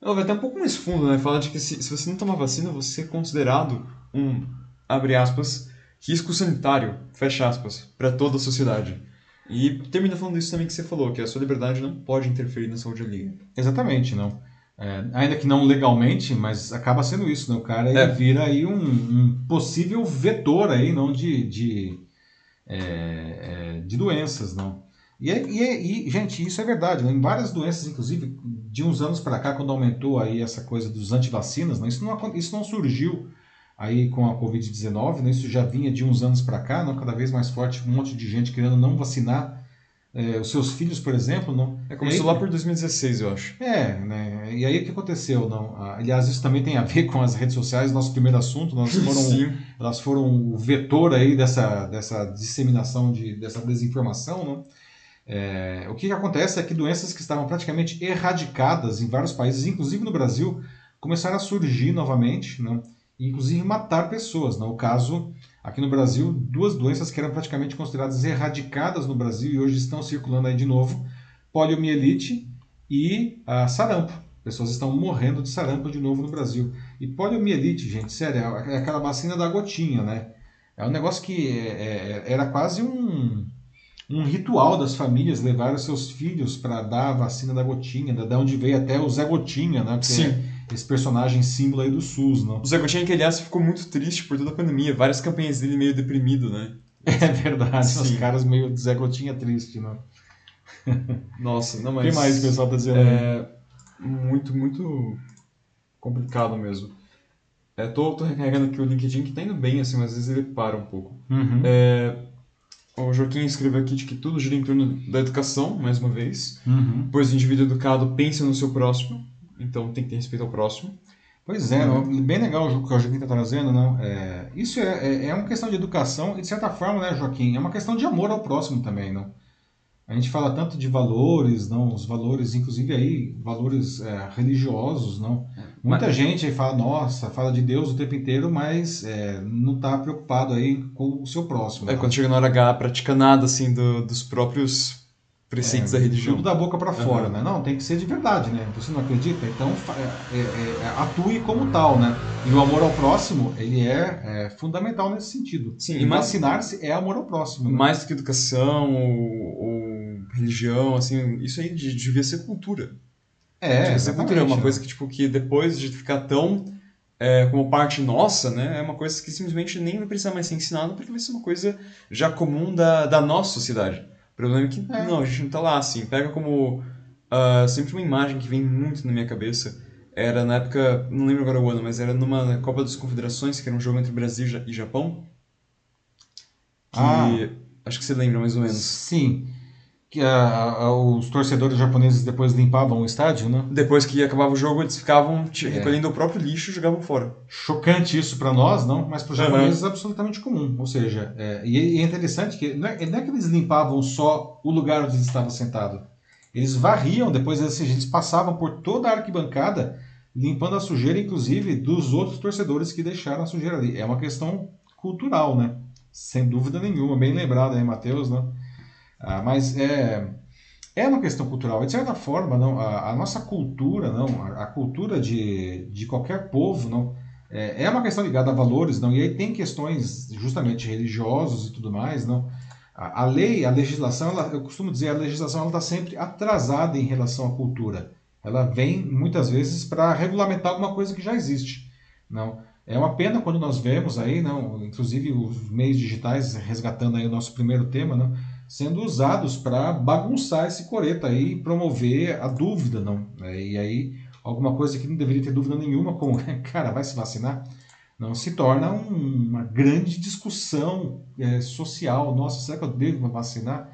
Vai até um pouco mais fundo, né? Fala de que se, se você não tomar vacina, você é considerado um, abre aspas, risco sanitário, fecha aspas, para toda a sociedade. E termina falando isso também que você falou, que a sua liberdade não pode interferir na saúde alheia. Exatamente, não. É, ainda que não legalmente, mas acaba sendo isso, né? O cara é. vira aí um, um, possível vetor aí, não de, de, é, é, de doenças, não. E, e, e, gente, isso é verdade. Né? Em várias doenças, inclusive, de uns anos para cá, quando aumentou aí essa coisa dos antivacinas, né? isso, não, isso não surgiu aí com a Covid-19, né? isso já vinha de uns anos para cá, não? cada vez mais forte, um monte de gente querendo não vacinar é, os seus filhos, por exemplo, não. É, começou aí, lá por 2016, eu acho. É, né? E aí o que aconteceu, não? Aliás, isso também tem a ver [LAUGHS] com as redes sociais, nosso primeiro assunto, nós [LAUGHS] foram, Sim. elas foram o vetor aí dessa, dessa disseminação de, dessa desinformação, não? É, o que, que acontece é que doenças que estavam praticamente erradicadas em vários países, inclusive no Brasil, começaram a surgir novamente, não? E, inclusive matar pessoas. Não? O caso Aqui no Brasil, duas doenças que eram praticamente consideradas erradicadas no Brasil e hoje estão circulando aí de novo: poliomielite e a sarampo. Pessoas estão morrendo de sarampo de novo no Brasil. E poliomielite, gente, sério, é aquela vacina da gotinha, né? É um negócio que é, é, era quase um, um ritual das famílias levar os seus filhos para dar a vacina da gotinha, da onde veio até o Zé Gotinha, né? Porque Sim esse personagem símbolo aí do SUS, não? O Zé Gotinha, que aliás ficou muito triste por toda a pandemia, várias campanhas dele meio deprimido, né? [LAUGHS] É verdade, Sim. os caras meio Zé Gotinha triste, não? Nossa, não, mas... O que mais o pessoal tá dizendo? É muito, muito complicado mesmo. É, tô, tô recarregando aqui o LinkedIn que tá indo bem, assim, mas às vezes ele para um pouco. Uhum. É, o Joaquim escreveu aqui de que tudo gira em torno da educação, mais uma vez, uhum. pois o indivíduo educado pensa no seu próximo, então tem que ter respeito ao próximo. Pois é, uhum. bem legal o que o Joaquim está trazendo, não? É, isso é, é, é, uma questão de educação e, de certa forma, né, Joaquim, é uma questão de amor ao próximo também, não? A gente fala tanto de valores, não? Os valores, inclusive aí, valores é, religiosos, não? É, Muita mas... gente aí fala, nossa, fala de Deus o tempo inteiro, mas é, não está preocupado aí com o seu próximo. É, quando chega na hora H, pratica nada, assim, do, dos próprios preceitos é, da religião. Tudo da boca para fora, uhum. né? Não, tem que ser de verdade, né? Você não acredita? Então é, é, é, atue como tal, né? E o amor ao próximo, ele é, é fundamental nesse sentido. Sim, e vacinar-se é amor ao próximo. Né? Mais do que educação ou, ou, religião, assim, isso aí devia ser cultura. É, Essa cultura é uma coisa que, tipo, que depois de ficar tão é, como parte nossa, né, é uma coisa que simplesmente nem vai precisar mais ser ensinado porque vai ser uma coisa já comum da, da nossa sociedade. O problema é que, É. não, a gente não tá lá, assim. Pega como ah, sempre uma imagem que vem muito na minha cabeça. Era na época, não lembro agora o ano, mas era numa Copa das Confederações, que era um jogo entre Brasil e e Japão. Que Ah. acho que você lembra mais ou menos. Sim. Que a- a- os torcedores japoneses depois limpavam o estádio, né? Depois que acabava o jogo, eles ficavam te- É. recolhendo o próprio lixo e jogavam fora. Chocante isso para nós, não, mas para os japoneses é absolutamente comum. Ou seja, é, e é interessante que não é, não é que eles limpavam só o lugar onde eles estavam sentados. Eles varriam, depois assim, eles passavam por toda a arquibancada, limpando a sujeira, inclusive, dos outros torcedores que deixaram a sujeira ali. É uma questão cultural, né? Sem dúvida nenhuma. Bem lembrado aí, Matheus, né? Ah, mas é, é uma questão cultural. De certa forma, não, a, a nossa cultura, não, a, a cultura de, de qualquer povo, não, é, é uma questão ligada a valores, não. E aí tem questões justamente religiosos e tudo mais, não. A, a lei, a legislação, ela, eu costumo dizer, a legislação está sempre atrasada em relação à cultura. Ela vem muitas vezes para regulamentar alguma coisa que já existe, não. É uma pena quando nós vemos aí, não, inclusive os meios digitais resgatando aí o nosso primeiro tema, não, sendo usados para bagunçar esse coreto aí e promover a dúvida, não. É, E aí alguma coisa que não deveria ter dúvida nenhuma, como [LAUGHS] cara vai se vacinar, não se torna um- uma grande discussão é, social. Nossa, será que eu devo me vacinar?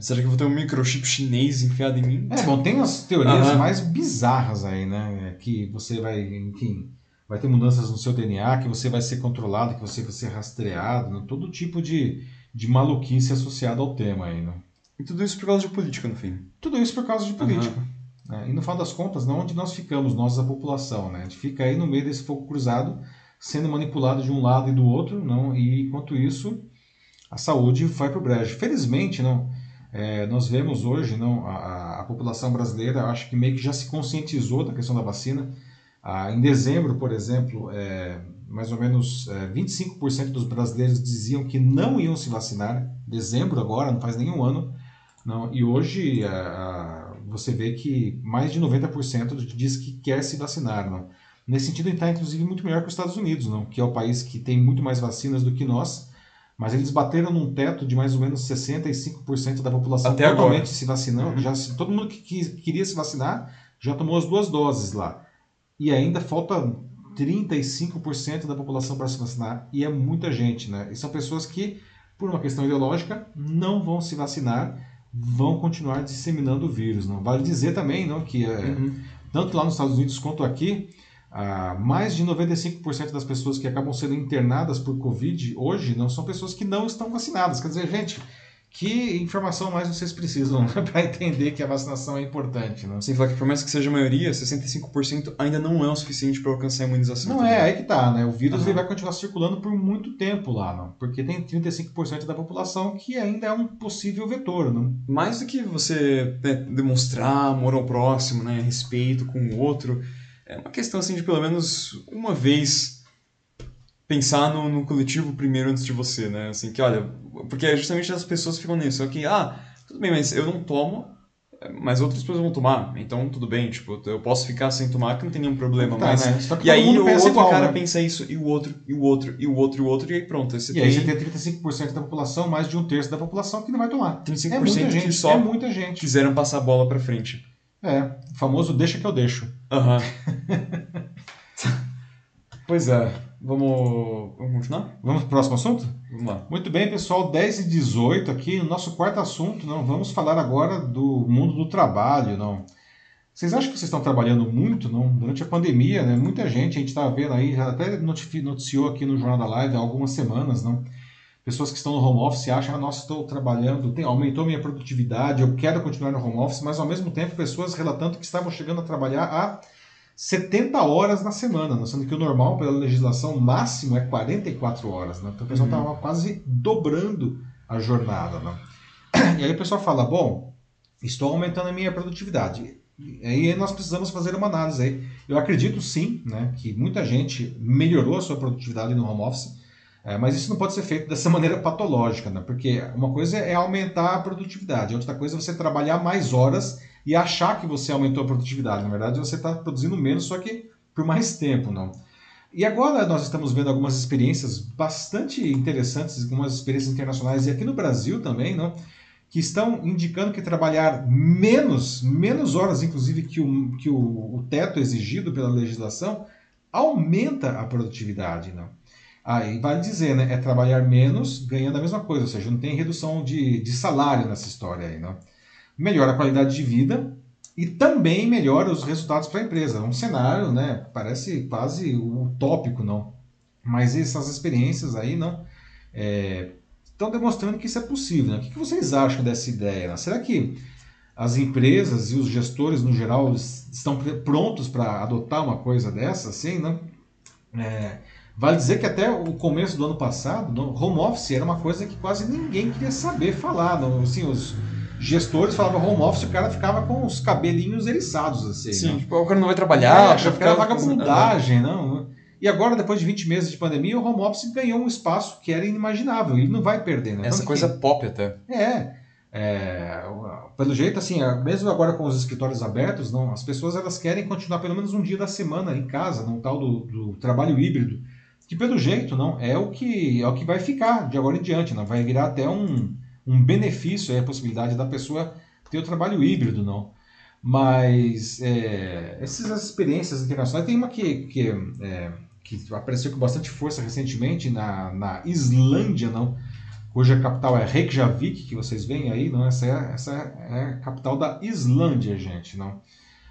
Será que eu vou ter um microchip chinês enfiado em mim? É, bom, tem umas teorias Aham. mais bizarras aí, né? Que você vai, enfim, vai ter mudanças no seu DNA, que você vai ser controlado, que você vai ser rastreado, né? todo tipo de, de maluquice associada ao tema aí, né? E tudo isso por causa de política, no fim. Tudo isso por causa de política. né? E no final das contas, não onde nós ficamos, nós a população, né? A gente fica aí no meio desse fogo cruzado, sendo manipulado de um lado e do outro, não? E enquanto isso, a saúde vai para o brejo. Felizmente, não. é, nós vemos hoje, não, a, a- a população brasileira, acho que meio que já se conscientizou da questão da vacina. Ah, em dezembro, por exemplo, é, mais ou menos é, 25% dos brasileiros diziam que não iam se vacinar. Dezembro agora, não faz nenhum ano. Não, e hoje a- a- você vê que mais de 90% diz que quer se vacinar. Não? Nesse sentido, ele está inclusive muito melhor que os Estados Unidos, não? que é o país que tem muito mais vacinas do que nós, mas eles bateram num teto de mais ou menos 65% da população Até totalmente agora. se vacinando. Uhum. Já, todo mundo que, que queria se vacinar já tomou as duas doses lá. E ainda falta 35% da população para se vacinar. E é muita gente, né? E são pessoas que, por uma questão ideológica, não vão se vacinar, vão continuar disseminando o vírus. Não vale dizer também, não, que é, Uhum. tanto lá nos Estados Unidos quanto aqui, ah, mais de 95% das pessoas que acabam sendo internadas por Covid hoje não são pessoas que não estão vacinadas. Quer dizer, gente, que informação mais vocês precisam [LAUGHS] para entender que a vacinação é importante, né? Sem falar que por mais que seja a maioria, 65% ainda não é o suficiente para alcançar a imunização. Não também. é, aí que tá, né? O vírus Aham. ele vai continuar circulando por muito tempo lá, não? Porque tem 35% da população que ainda é um possível vetor, não? Mais do que você né, demonstrar amor ao próximo, né, respeito com o outro, é uma questão assim de pelo menos uma vez pensar no, no coletivo primeiro antes de você, né? Assim, que olha, porque justamente as pessoas ficam nisso, ok, ah, tudo bem, mas eu não tomo, mas outras pessoas vão tomar, então tudo bem, tipo, eu posso ficar sem tomar que não tem nenhum problema, Tá, mas... né? E aí o outro igual, cara né? pensa isso, e o outro, e o outro, e o outro, e o outro, e aí pronto, E tem aí você tem 35% da população, mais de um terço da população que não vai tomar. 35% É muita gente, que só é muita gente. quiseram passar a bola pra frente. É, o famoso deixa que eu deixo. Aham. [LAUGHS] pois é, vamos, vamos continuar? Vamos pro próximo assunto? Vamos lá. Muito bem, pessoal, 10 e 18 aqui, no nosso quarto assunto, não, vamos falar agora do mundo do trabalho, não. Vocês acham que vocês estão trabalhando muito, não? Durante a pandemia, né? Muita gente, a gente está vendo aí, até noticiou aqui no Jornal da Live há algumas semanas, não? Pessoas que estão no home office acham, ah, nossa, estou trabalhando, tem, aumentou minha produtividade, eu quero continuar no home office, mas ao mesmo tempo pessoas relatando que estavam chegando a trabalhar há 70 horas na semana, né? sendo que o normal pela legislação máximo é 44 horas. Né? Então o pessoal Uhum. estava quase dobrando a jornada. Né? E aí o pessoal fala, bom, estou aumentando a minha produtividade. E aí nós precisamos fazer uma análise aí. Eu acredito sim, né, que muita gente melhorou a sua produtividade no home office, é, mas isso não pode ser feito dessa [LAUGHS] maneira patológica, né? Porque uma coisa é aumentar a produtividade, outra coisa é você trabalhar mais horas e achar que você aumentou a produtividade. Na verdade, você está produzindo menos, só que por mais tempo, não. E agora nós estamos vendo algumas experiências bastante interessantes, algumas experiências internacionais e aqui no Brasil também, não? que estão indicando que trabalhar menos, menos horas, inclusive, que o, que o, o teto exigido pela legislação, aumenta a produtividade. Não? Aí vale dizer, né? É trabalhar menos ganhando a mesma coisa, ou seja, não tem redução de, de salário nessa história aí. Não? Melhora a qualidade de vida e também melhora os resultados para a empresa. Um cenário, né? Parece quase utópico, não? Mas essas experiências aí, não? É, estão demonstrando que isso é possível. Né? O que vocês acham dessa ideia? Né? Será que as empresas e os gestores, no geral, estão prontos para adotar uma coisa dessa? Assim, não? É, vale dizer que até o começo do ano passado, home office era uma coisa que quase ninguém queria saber falar. Não? Assim, os gestores falavam home office, o cara ficava com os cabelinhos eriçados. Assim, Sim, não? tipo, o cara não vai trabalhar. É, que era vagabundagem, não? E agora, depois de 20 meses de pandemia, o home office ganhou um espaço que era inimaginável. Ele não vai perder, né? Essa coisa que... pop até. É, é, pelo jeito, assim, mesmo agora com os escritórios abertos, não, as pessoas elas querem continuar pelo menos um dia da semana em casa, no tal do, do trabalho híbrido, que pelo jeito não é o que é o que vai ficar de agora em diante, não vai virar até um, um benefício é a possibilidade da pessoa ter o trabalho híbrido, não. Mas é, essas experiências internacionais tem uma que, que é, que apareceu com bastante força recentemente na, na Islândia, não? cuja capital é Reykjavik, que vocês veem aí, não? Essa é, essa é a capital da Islândia, gente, não?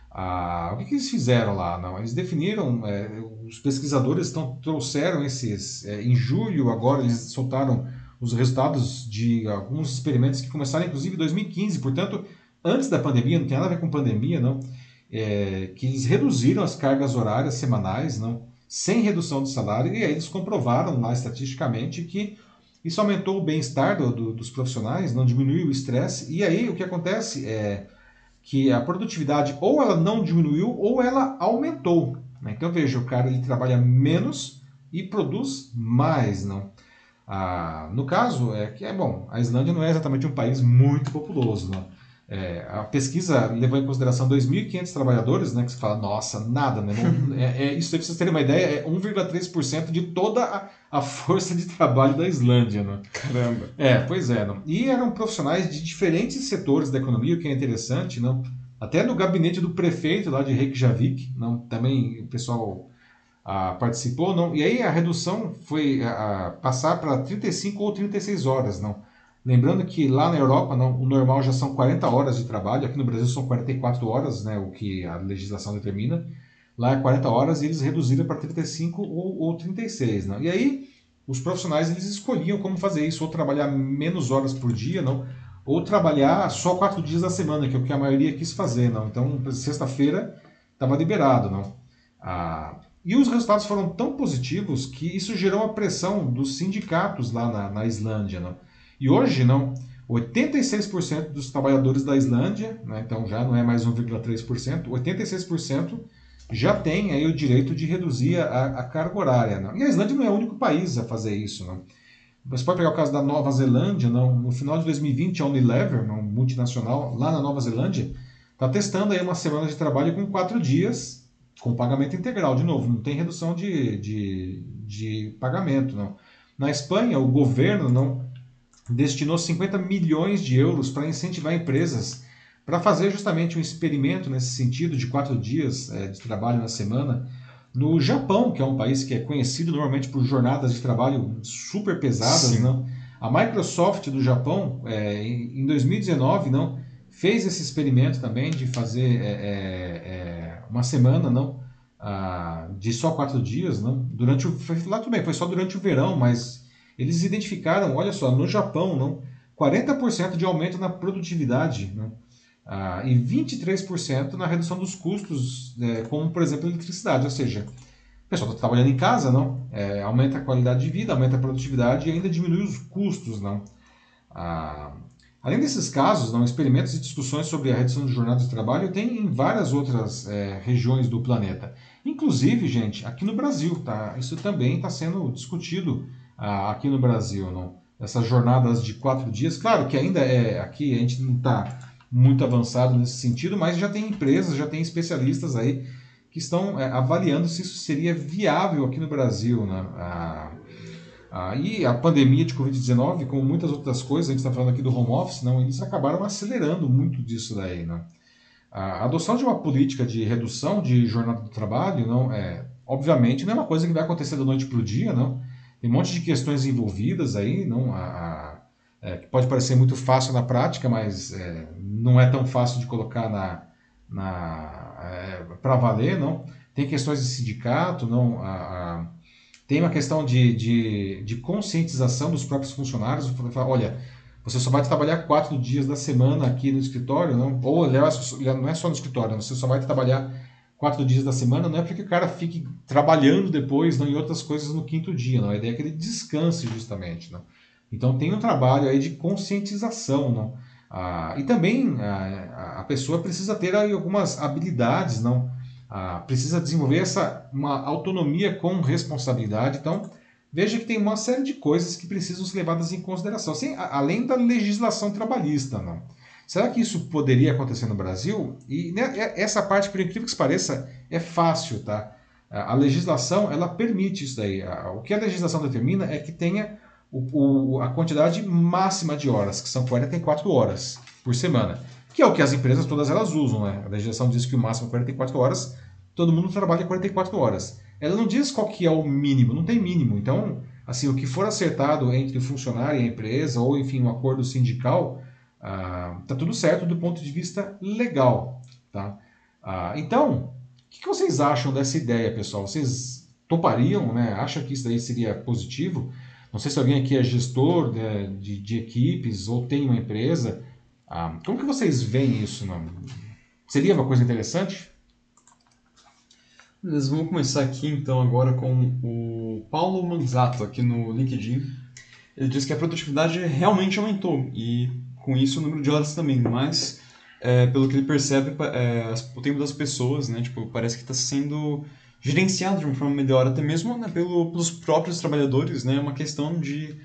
Ah, o que, que, eles fizeram lá? Não, eles definiram, é, os pesquisadores tão, trouxeram esses, é, em julho agora eles soltaram os resultados de alguns experimentos que começaram inclusive em 2015, portanto, antes da pandemia, não tem nada a ver com pandemia, não, é, que eles reduziram as cargas horárias semanais, não, sem redução de salário, e aí eles comprovaram lá estatisticamente que isso aumentou o bem-estar do, do, dos profissionais, não diminuiu o estresse, e aí o que acontece é que a produtividade ou ela não diminuiu ou ela aumentou. Né? Então veja, o cara ele trabalha menos e produz mais, não? Ah, no caso é que é bom, a Islândia não é exatamente um país muito populoso, não? É, a pesquisa levou em consideração 2.500 trabalhadores, né, que você fala, nossa, nada, né? [LAUGHS] é, é, isso aí, pra vocês terem uma ideia, é 1,3% de toda a, a, força de trabalho da Islândia, né? Caramba. É, pois é. Não? E eram profissionais de diferentes setores da economia, o que é interessante, não? Até no gabinete do prefeito lá de Reykjavik, não? Também o pessoal ah, participou, não? E aí a redução foi ah, passar para 35 ou 36 horas, não? Lembrando que lá na Europa não, o normal já são 40 horas de trabalho, aqui no Brasil são 44 horas, né, o que a legislação determina. Lá é 40 horas e eles reduziram para 35 ou, ou 36. Não? E aí os profissionais eles escolhiam como fazer isso, ou trabalhar menos horas por dia, não, ou trabalhar só quatro dias da semana, que é o que a maioria quis fazer. Não? Então, sexta-feira estava liberado. Não? Ah, e os resultados foram tão positivos que isso gerou a pressão dos sindicatos lá na, na Islândia. Não? E hoje, não. 86% dos trabalhadores da Islândia, né, então já não é mais 1,3%, 86% já tem aí o direito de reduzir a, a carga horária. Não? E a Islândia não é o único país a fazer isso. Não? Você pode pegar o caso da Nova Zelândia, não? no final de 2020, a Unilever, não, multinacional, lá na Nova Zelândia, está testando aí uma semana de trabalho com quatro dias, com pagamento integral, de novo, não tem redução de, de, de pagamento. Não. Na Espanha, o governo não destinou 50 milhões de euros para incentivar empresas para fazer justamente um experimento nesse sentido de quatro dias é, de trabalho na semana. No Japão, que é um país que é conhecido normalmente por jornadas de trabalho super pesadas, não? a Microsoft do Japão, é, em 2019, não fez esse experimento também de fazer é, uma semana, não, ah, de só quatro dias, não, durante o, lá também foi só durante o verão, mas eles identificaram, olha só, no Japão, não, 40% de aumento na produtividade não, ah, e 23% na redução dos custos, é, como por exemplo eletricidade, ou seja, o pessoal está trabalhando em casa, não, é, aumenta a qualidade de vida, aumenta a produtividade e ainda diminui os custos, não. Ah, além desses casos, não, experimentos e discussões sobre a redução de jornada de trabalho tem em várias outras é, regiões do planeta. Inclusive, gente, aqui no Brasil, tá? Isso também está sendo discutido aqui no Brasil, não? Essas jornadas de quatro dias, claro que ainda é aqui a gente não está muito avançado nesse sentido, mas já tem empresas, já tem especialistas aí que estão é, avaliando se isso seria viável aqui no Brasil. Né? A, a, e a pandemia de Covid-19, como muitas outras coisas, a gente está falando aqui do home office, não, eles acabaram acelerando muito disso daí. Né? A adoção de uma política de redução de jornada do trabalho, não é, obviamente, não é uma coisa que vai acontecer da noite para o dia, não. Tem um monte de questões envolvidas aí, não. A, a, é, que pode parecer muito fácil na prática, mas é, não é tão fácil de colocar na, na é, para valer, não. Tem questões de sindicato, não. A, a, tem uma questão de, de, de conscientização dos próprios funcionários. Olha, você só vai trabalhar quatro dias da semana aqui no escritório, não? ou aliás, não é só no escritório, você só vai trabalhar quatro dias da semana, não é porque o cara fique trabalhando depois não, em outras coisas no quinto dia, não. A ideia é que ele descanse justamente. Não? Então tem um trabalho aí de conscientização. Não? Ah, e também ah, a pessoa precisa ter aí algumas habilidades, não? Ah, precisa desenvolver essa uma autonomia com responsabilidade. Então, veja que tem uma série de coisas que precisam ser levadas em consideração, sem, além da legislação trabalhista. Não? Será que isso poderia acontecer no Brasil? E né, essa parte, por incrível que pareça, é fácil. Tá? A legislação ela permite isso daí. O que a legislação determina é que tenha o, o, a quantidade máxima de horas, que são 44 horas por semana, que é o que as empresas todas elas usam. Né? A legislação diz que o máximo é 44 horas, todo mundo trabalha 44 horas. Ela não diz qual que é o mínimo, não tem mínimo. Então, assim, o que for acertado entre o funcionário e a empresa, ou enfim, um acordo sindical, ah, tá tudo certo do ponto de vista legal. Tá? Ah, então, o que, que vocês acham dessa ideia, pessoal? Vocês topariam, né? Acham que isso daí seria positivo? Não sei se alguém aqui é gestor de, de, de equipes ou tem uma empresa. Ah, como que vocês veem isso? Não? Seria uma coisa interessante? Vamos começar aqui então agora com o Paulo Manzato aqui no LinkedIn. Ele diz que a produtividade realmente aumentou e com isso o número de horas também, mas é, pelo que ele percebe, é, o tempo das pessoas, né, tipo, parece que está sendo gerenciado de uma forma melhor, até mesmo né, pelo, pelos próprios trabalhadores, né, é uma questão de,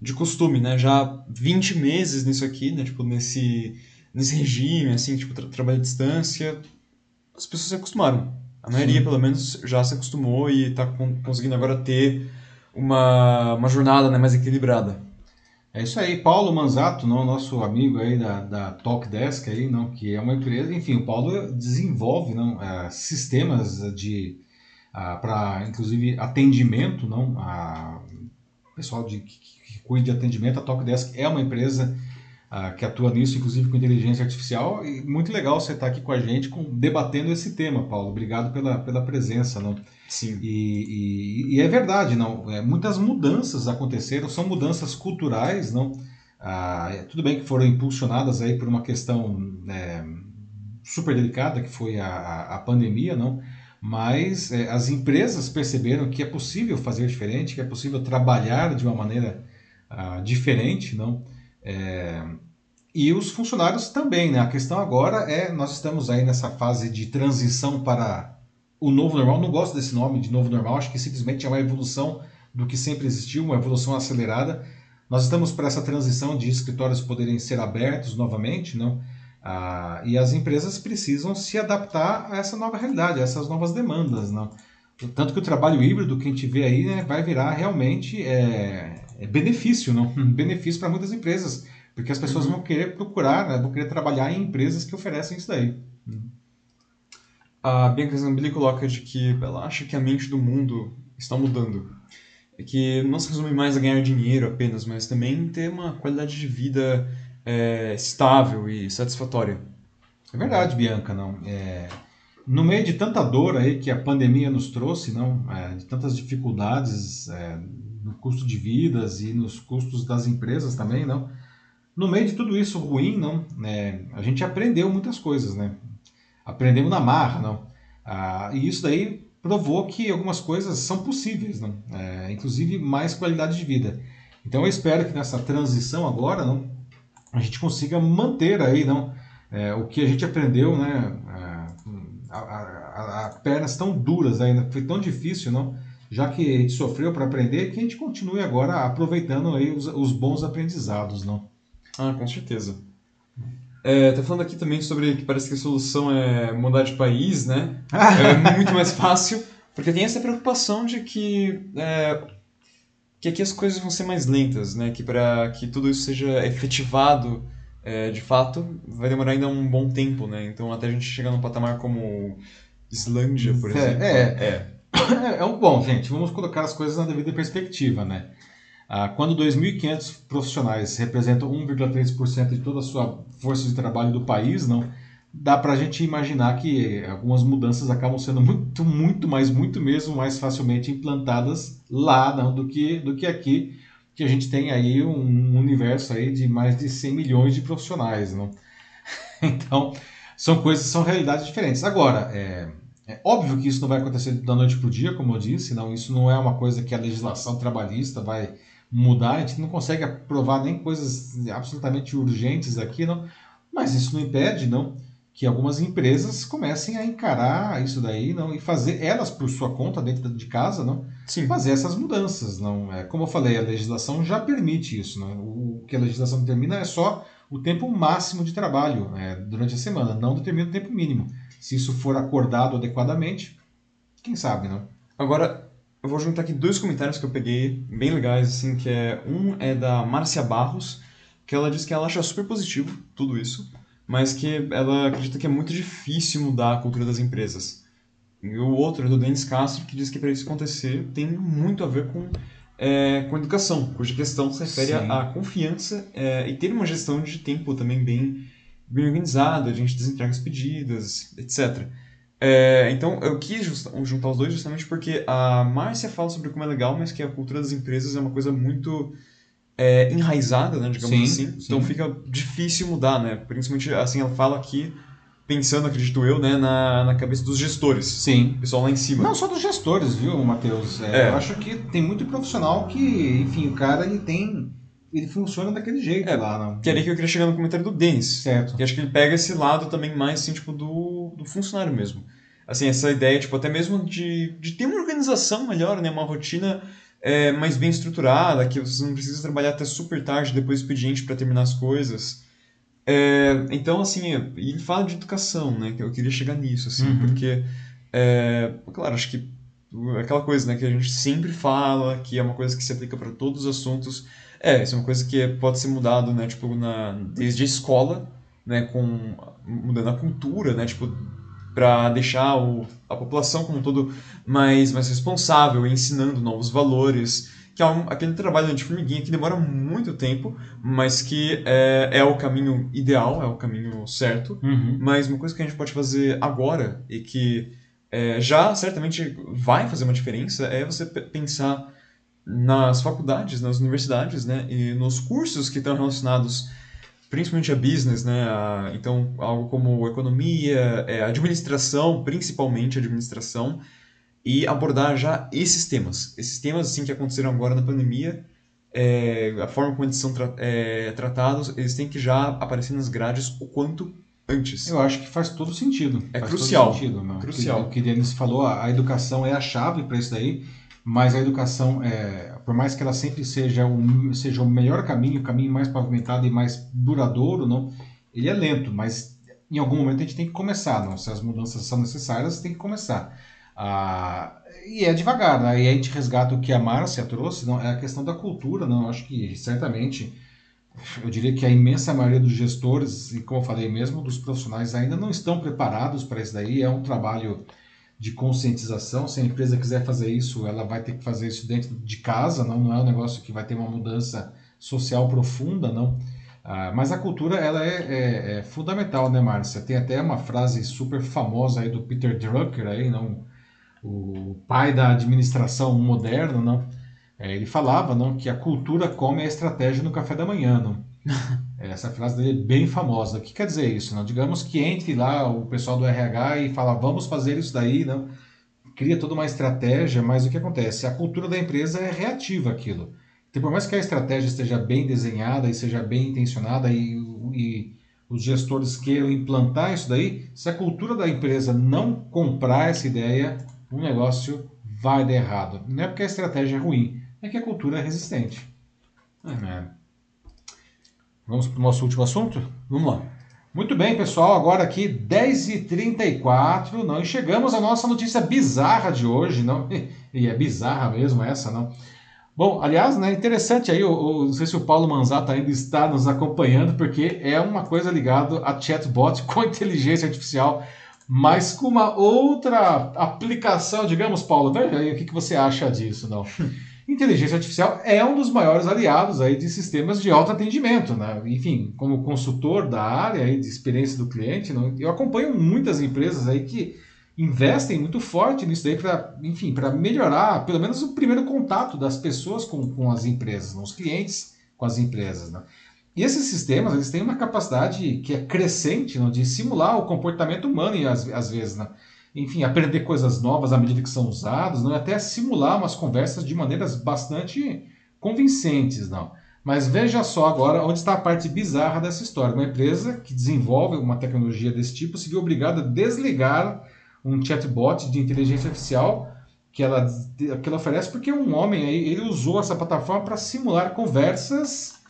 de costume, né, já 20 meses nisso aqui, né, tipo, nesse, nesse regime, assim, tipo, tra trabalho à distância, as pessoas se acostumaram. A maioria, Sim. pelo menos, já se acostumou e está conseguindo agora ter uma, uma jornada né, mais equilibrada. É isso aí, Paulo Manzato, não, nosso amigo aí da, da Talkdesk aí, não, que é uma empresa, enfim, o Paulo desenvolve não, é, sistemas de ah, para inclusive atendimento, não, a pessoal de que, que cuida de atendimento, a Talkdesk é uma empresa ah, que atua nisso, inclusive com inteligência artificial, e muito legal você estar aqui com a gente com, debatendo esse tema, Paulo. Obrigado pela, pela presença, não? Sim. E, e, e é verdade, não? É, muitas mudanças aconteceram, são mudanças culturais, não? Ah, é, tudo bem que foram impulsionadas aí por uma questão é, super delicada que foi a, a, a pandemia, não? Mas é, as empresas perceberam que é possível fazer diferente, que é possível trabalhar de uma maneira ah, diferente, não? É, e os funcionários também, né? A questão agora é, nós estamos aí nessa fase de transição para o novo normal, não gosto desse nome de novo normal, acho que simplesmente é uma evolução do que sempre existiu, uma evolução acelerada. Nós estamos para essa transição de escritórios poderem ser abertos novamente, não? Ah, e as empresas precisam se adaptar a essa nova realidade, a essas novas demandas, não? Tanto que o trabalho híbrido que a gente vê aí né, vai virar realmente é, é benefício, não? benefício para muitas empresas, porque as pessoas uhum. vão querer procurar, né, vão querer trabalhar em empresas que oferecem isso daí. A Bianca Zambelli coloca de que ela acha que a mente do mundo está mudando. É que não se resume mais a ganhar dinheiro apenas, mas também ter uma qualidade de vida é, estável e satisfatória. É verdade, Bianca, não. É, no meio de tanta dor aí que a pandemia nos trouxe, não, é, de tantas dificuldades é, no custo de vidas e nos custos das empresas também, não. No meio de tudo isso ruim, não, é, a gente aprendeu muitas coisas, né? aprendemos na marra, não? Ah, e isso daí provou que algumas coisas são possíveis, não? É, inclusive mais qualidade de vida. Então eu espero que nessa transição agora, não, a gente consiga manter aí, não, é, o que a gente aprendeu, né? É, a, a, a, pernas tão duras ainda, foi tão difícil, não? Já que a gente sofreu para aprender, que a gente continue agora aproveitando aí os, os bons aprendizados, não? Ah, com certeza. É, tá falando aqui também sobre que parece que a solução é mudar de país, né? [LAUGHS] é muito mais fácil, porque tem essa preocupação de que é, que aqui as coisas vão ser mais lentas, né? Que para que tudo isso seja efetivado é, de fato, vai demorar ainda um bom tempo, né? Então até a gente chegar num patamar como Islândia, por É, exemplo. é. É, é um bom, gente. Vamos colocar as coisas na devida perspectiva, né? Ah, quando 2.500 profissionais representam 1,3% de toda a sua força de trabalho do país, não dá para a gente imaginar que algumas mudanças acabam sendo muito, muito, mas muito mesmo mais facilmente implantadas lá não, do que do que aqui, que a gente tem aí um universo aí de mais de 100 milhões de profissionais, não? [LAUGHS] Então são coisas, são realidades diferentes. Agora, é, é óbvio que isso não vai acontecer da noite para o dia, como eu disse, não, isso não é uma coisa que a legislação trabalhista vai mudar, a gente não consegue aprovar nem coisas absolutamente urgentes aqui, não, mas isso não impede, não, que algumas empresas comecem a encarar isso daí, não, e fazer elas por sua conta dentro de casa, não, Sim. fazer essas mudanças, não, é como eu falei, a legislação já permite isso, não, o que a legislação determina é só o tempo máximo de trabalho é, durante a semana, não determina o tempo mínimo. Se isso for acordado adequadamente, quem sabe, não? Agora, eu vou juntar aqui dois comentários que eu peguei, bem legais, assim, que é... Um é da Márcia Barros, que ela diz que ela acha super positivo tudo isso, mas que ela acredita que é muito difícil mudar a cultura das empresas. E o outro é do Denis Castro, que diz que para isso acontecer tem muito a ver com, é, com educação, cuja questão se refere Sim. à confiança é, e ter uma gestão de tempo também bem, bem organizada, a gente desentrega as pedidas, etc. É, então, eu quis juntar os dois justamente porque a Márcia fala sobre como é legal, mas que a cultura das empresas é uma coisa muito é, enraizada, né, digamos Sim, assim. Então sim. fica difícil mudar, né? Principalmente, assim, ela fala aqui, pensando, acredito eu, né, na, na cabeça dos gestores. Sim. O pessoal lá em cima. Não só dos gestores, viu, Matheus? É, É. Eu acho que tem muito profissional que, enfim, o cara ele tem. Ele funciona daquele jeito É, lá, não. Que era aí que eu queria chegar no comentário do Denis. Certo. Que acho que ele pega esse lado também mais, assim, tipo, do, do funcionário mesmo. Assim, essa ideia, tipo, até mesmo de, de ter uma organização melhor, né? Uma rotina é, mais bem estruturada, que você não precisa trabalhar até super tarde depois do expediente para terminar as coisas. É, então, assim, ele fala de educação, né? Que eu queria chegar nisso, assim, Uhum. porque, é, claro, acho que aquela coisa, né, que a gente sempre fala, que é uma coisa que se aplica para todos os assuntos. É, isso é uma coisa que pode ser mudado, né, tipo, na, desde a escola, né, com mudando a cultura, né, tipo, para deixar o, a população como um todo mais mais responsável, ensinando novos valores, que é um, aquele trabalho de formiguinha que demora muito tempo, mas que é, é o caminho ideal, é o caminho certo. Uhum. Mas uma coisa que a gente pode fazer agora e que é, já certamente vai fazer uma diferença é você pe- pensar nas faculdades, nas universidades, né, e nos cursos que estão relacionados principalmente a business, né, a- então algo como economia, é, administração, principalmente administração, e abordar já esses temas, esses temas assim que aconteceram agora na pandemia, é, a forma como eles são tra- é, tratados, eles têm que já aparecer nas grades o quanto antes. Eu acho que faz todo sentido. É Faz crucial. Todo sentido, não. Crucial. O que o falou, a a educação é a chave para isso daí, mas a educação, é, por mais que ela sempre seja o, seja o melhor caminho, o caminho mais pavimentado e mais duradouro, não, ele é lento, mas em algum momento a gente tem que começar, não? Se as mudanças são necessárias, tem que começar. Ah, e é devagar, né? E a gente resgata o que a Márcia trouxe, não, é a questão da cultura, não? Eu acho que certamente eu diria que a imensa maioria dos gestores, e como eu falei mesmo, dos profissionais ainda não estão preparados para isso daí. É um trabalho de conscientização. Se a empresa quiser fazer isso, ela vai ter que fazer isso dentro de casa, não, não é um negócio que vai ter uma mudança social profunda, não. Ah, mas a cultura ela é, é- é fundamental, né, Márcia? Tem até uma frase super famosa aí do Peter Drucker, aí, não, o pai da administração moderna, não. É, ele falava não, que a cultura come a estratégia no café da manhã. Não? [LAUGHS] Essa frase dele é bem famosa. O que quer dizer isso? Não? Digamos que entre lá o pessoal do RH e fala, vamos fazer isso daí, não? cria toda uma estratégia, mas o que acontece? A cultura da empresa é reativa àquilo. Então, por mais que a estratégia esteja bem desenhada e seja bem intencionada e, e os gestores queiram implantar isso daí, se a cultura da empresa não comprar essa ideia, o negócio vai dar errado. Não é porque a estratégia é ruim, é que a cultura é resistente. É. Vamos para o nosso último assunto? Vamos lá. Muito bem, pessoal, agora aqui 10h34, não, e chegamos à nossa notícia bizarra de hoje, não? [LAUGHS] E é bizarra mesmo essa, não? Bom, aliás, né, interessante aí, o, não sei se o Paulo Manzato ainda está nos acompanhando, porque é uma coisa ligada a chatbot [LAUGHS] com inteligência artificial, mas com uma outra aplicação, digamos, Paulo, veja aí o que, que você acha disso, não? [LAUGHS] Inteligência artificial é um dos maiores aliados aí de sistemas de autoatendimento, né? Enfim, como consultor da área aí de experiência do cliente, eu acompanho muitas empresas aí que investem muito forte nisso daí para, enfim, para melhorar pelo menos o primeiro contato das pessoas com, com as empresas, não, os clientes com as empresas, né? E esses sistemas, eles têm uma capacidade que é crescente não, de simular o comportamento humano, às, às vezes, né? Enfim, aprender coisas novas à medida que são usados, não? até simular umas conversas de maneiras bastante convincentes. não. Mas veja só agora onde está a parte bizarra dessa história. Uma empresa que desenvolve uma tecnologia desse tipo se viu obrigada a desligar um chatbot de inteligência artificial que ela, que ela oferece porque um homem aí, ele usou essa plataforma para simular conversas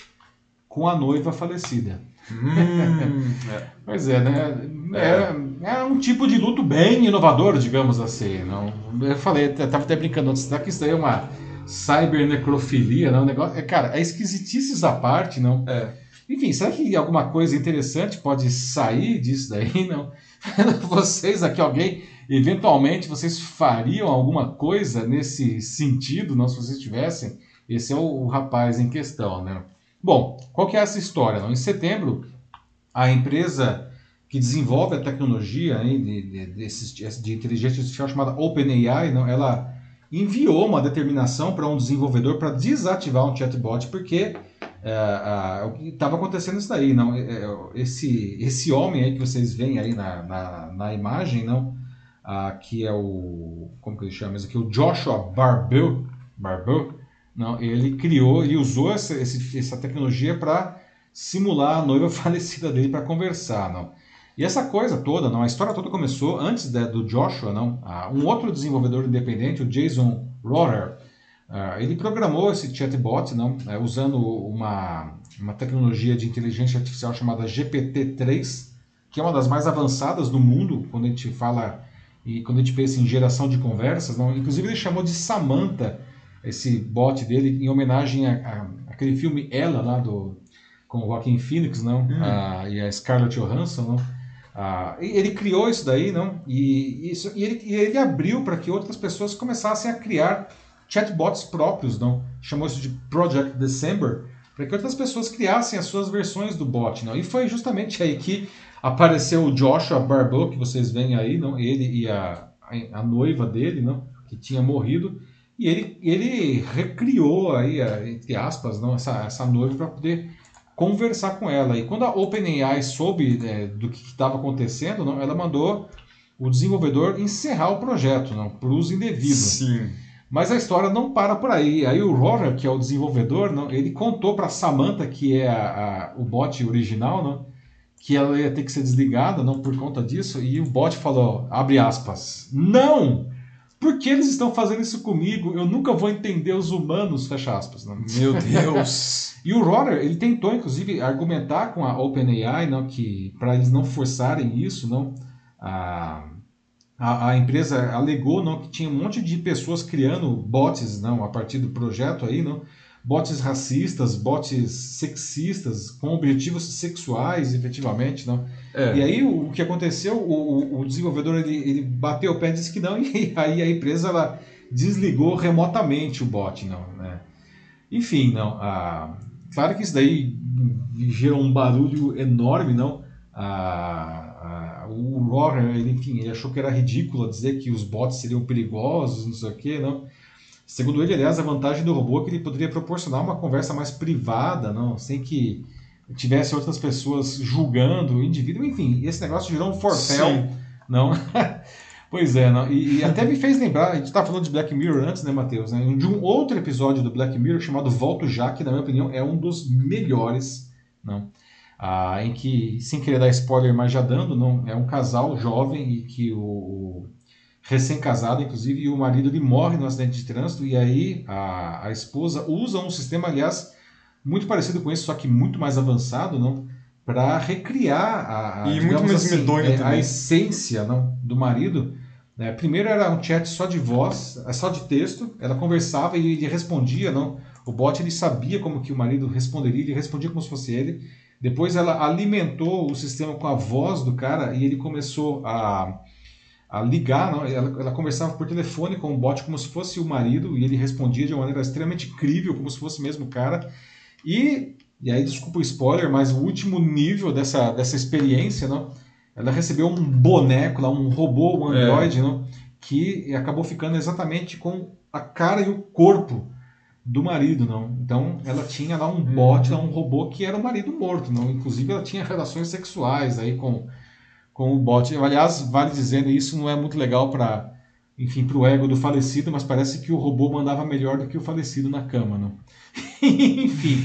com a noiva falecida. Hum, é. Pois é, né? É, é, um tipo de luto bem inovador, digamos assim. Não? Eu falei, estava até brincando antes, será que isso daí é uma cybernecrofilia? Não? Um negócio, é, cara, é esquisitices à parte, não? É. Enfim, será que alguma coisa interessante pode sair disso daí? [LAUGHS] Não? vocês aqui, alguém, eventualmente, vocês fariam alguma coisa nesse sentido, não? Se vocês tivessem? Esse é o, o rapaz em questão, né? Bom, qual que é essa história? Em setembro, a empresa que desenvolve a tecnologia de, de, de, de inteligência artificial chamada OpenAI, não, ela enviou uma determinação para um desenvolvedor para desativar um chatbot, porque estava é, acontecendo isso daí, não? É, é, esse, esse homem aí que vocês veem aí na, na, na imagem, não? Ah, que é o. Como que ele chama isso aqui? O Joshua Barbeau, Barbeau não, ele criou, ele usou essa, essa tecnologia para simular a noiva [LAUGHS] falecida dele para conversar, não. E essa coisa toda, não, a história toda começou antes do Joshua, não. um outro desenvolvedor independente, o Jason Rohrer, uh, ele programou esse chatbot, não, uh, usando uma, uma tecnologia de inteligência artificial chamada GPT-3, que é uma das mais avançadas do mundo quando a gente fala e quando a gente pensa em geração de conversas, não. Inclusive ele chamou de Samantha esse bot dele em homenagem aquele filme Ela lá do com o Joaquin Phoenix, não? Hum. Ah, e a Scarlett Johansson, não? Ah, ele criou isso daí, não? E, isso, e, ele, e ele abriu para que outras pessoas começassem a criar chatbots próprios, não? Chamou isso de Project December, para que outras pessoas criassem as suas versões do bot, não? E foi justamente aí que apareceu o Joshua Barbeau, que vocês veem aí, não? Ele e a, a, a noiva dele, não? Que tinha morrido e ele, ele recriou aí, entre aspas, não, essa, essa noiva para poder conversar com ela. E quando a OpenAI soube é, do que estava acontecendo, não, ela mandou o desenvolvedor encerrar o projeto, não, por uso indevido. Sim. Mas a história não para por aí. Aí o Roger, que é o desenvolvedor, não, ele contou para Samantha, que é a, a, o bot original, não, que ela ia ter que ser desligada, não por conta disso. E o bot falou, abre aspas, não! Por que eles estão fazendo isso comigo? Eu nunca vou entender os humanos, fecha aspas. Não? Meu Deus! [LAUGHS] e o Roder, ele tentou, inclusive, argumentar com a OpenAI, não, que para eles não forçarem isso, não, a, a, a, empresa alegou não, que tinha um monte de pessoas criando bots não, a partir do projeto aí, não, bots racistas, bots sexistas, com objetivos sexuais, efetivamente, não. É. E aí o, que aconteceu, o, o desenvolvedor ele, ele bateu o pé e disse que não, [LAUGHS] e aí a empresa ela desligou remotamente o bot, não, né? Enfim, não. Ah, claro que isso daí gerou um barulho enorme, não. Ah, ah, o Roger, ele, enfim, ele achou que era ridículo dizer que os bots seriam perigosos, não sei o quê, não. Segundo ele, aliás, a vantagem do robô é que ele poderia proporcionar uma conversa mais privada, não, sem que tivesse outras pessoas julgando o indivíduo, enfim, esse negócio gerou um forféu, não? [LAUGHS] pois é, não? E, e, até me fez lembrar, a gente estava falando de Black Mirror antes, né, Matheus? Né? De um outro episódio do Black Mirror chamado Volto Já, que na minha opinião é um dos melhores, não? Ah, em que, sem querer dar spoiler, mas já dando, não, é um casal jovem e que o, o recém-casado, inclusive, e o marido ele morre no acidente de trânsito, e aí a, a esposa usa um sistema, aliás, muito parecido com esse, só que muito mais avançado, não? para recriar a, a, e muito mais assim, medonho é, também. a essência não, do marido. Né? Primeiro era um chat só de voz, é só de texto, ela conversava e ele respondia, não. O bot ele sabia como que o marido responderia, ele respondia como se fosse ele. Depois ela alimentou o sistema com a voz do cara e ele começou a, a ligar, não? Ela, ela conversava por telefone com o bot como se fosse o marido e ele respondia de uma maneira extremamente crível, como se fosse mesmo o cara. E, e aí, desculpa o spoiler, mas o último nível dessa, dessa experiência, não? ela recebeu um boneco, lá, um robô, um android, é. não? que acabou ficando exatamente com a cara e o corpo do marido, não. Então ela tinha lá um bot, uhum. lá, um robô que era o marido morto, não. Inclusive ela tinha relações sexuais aí com, com o bot. Aliás, vale dizer, isso não é muito legal para enfim, para o ego do falecido, mas parece que o robô mandava melhor do que o falecido na cama, não? [LAUGHS] enfim,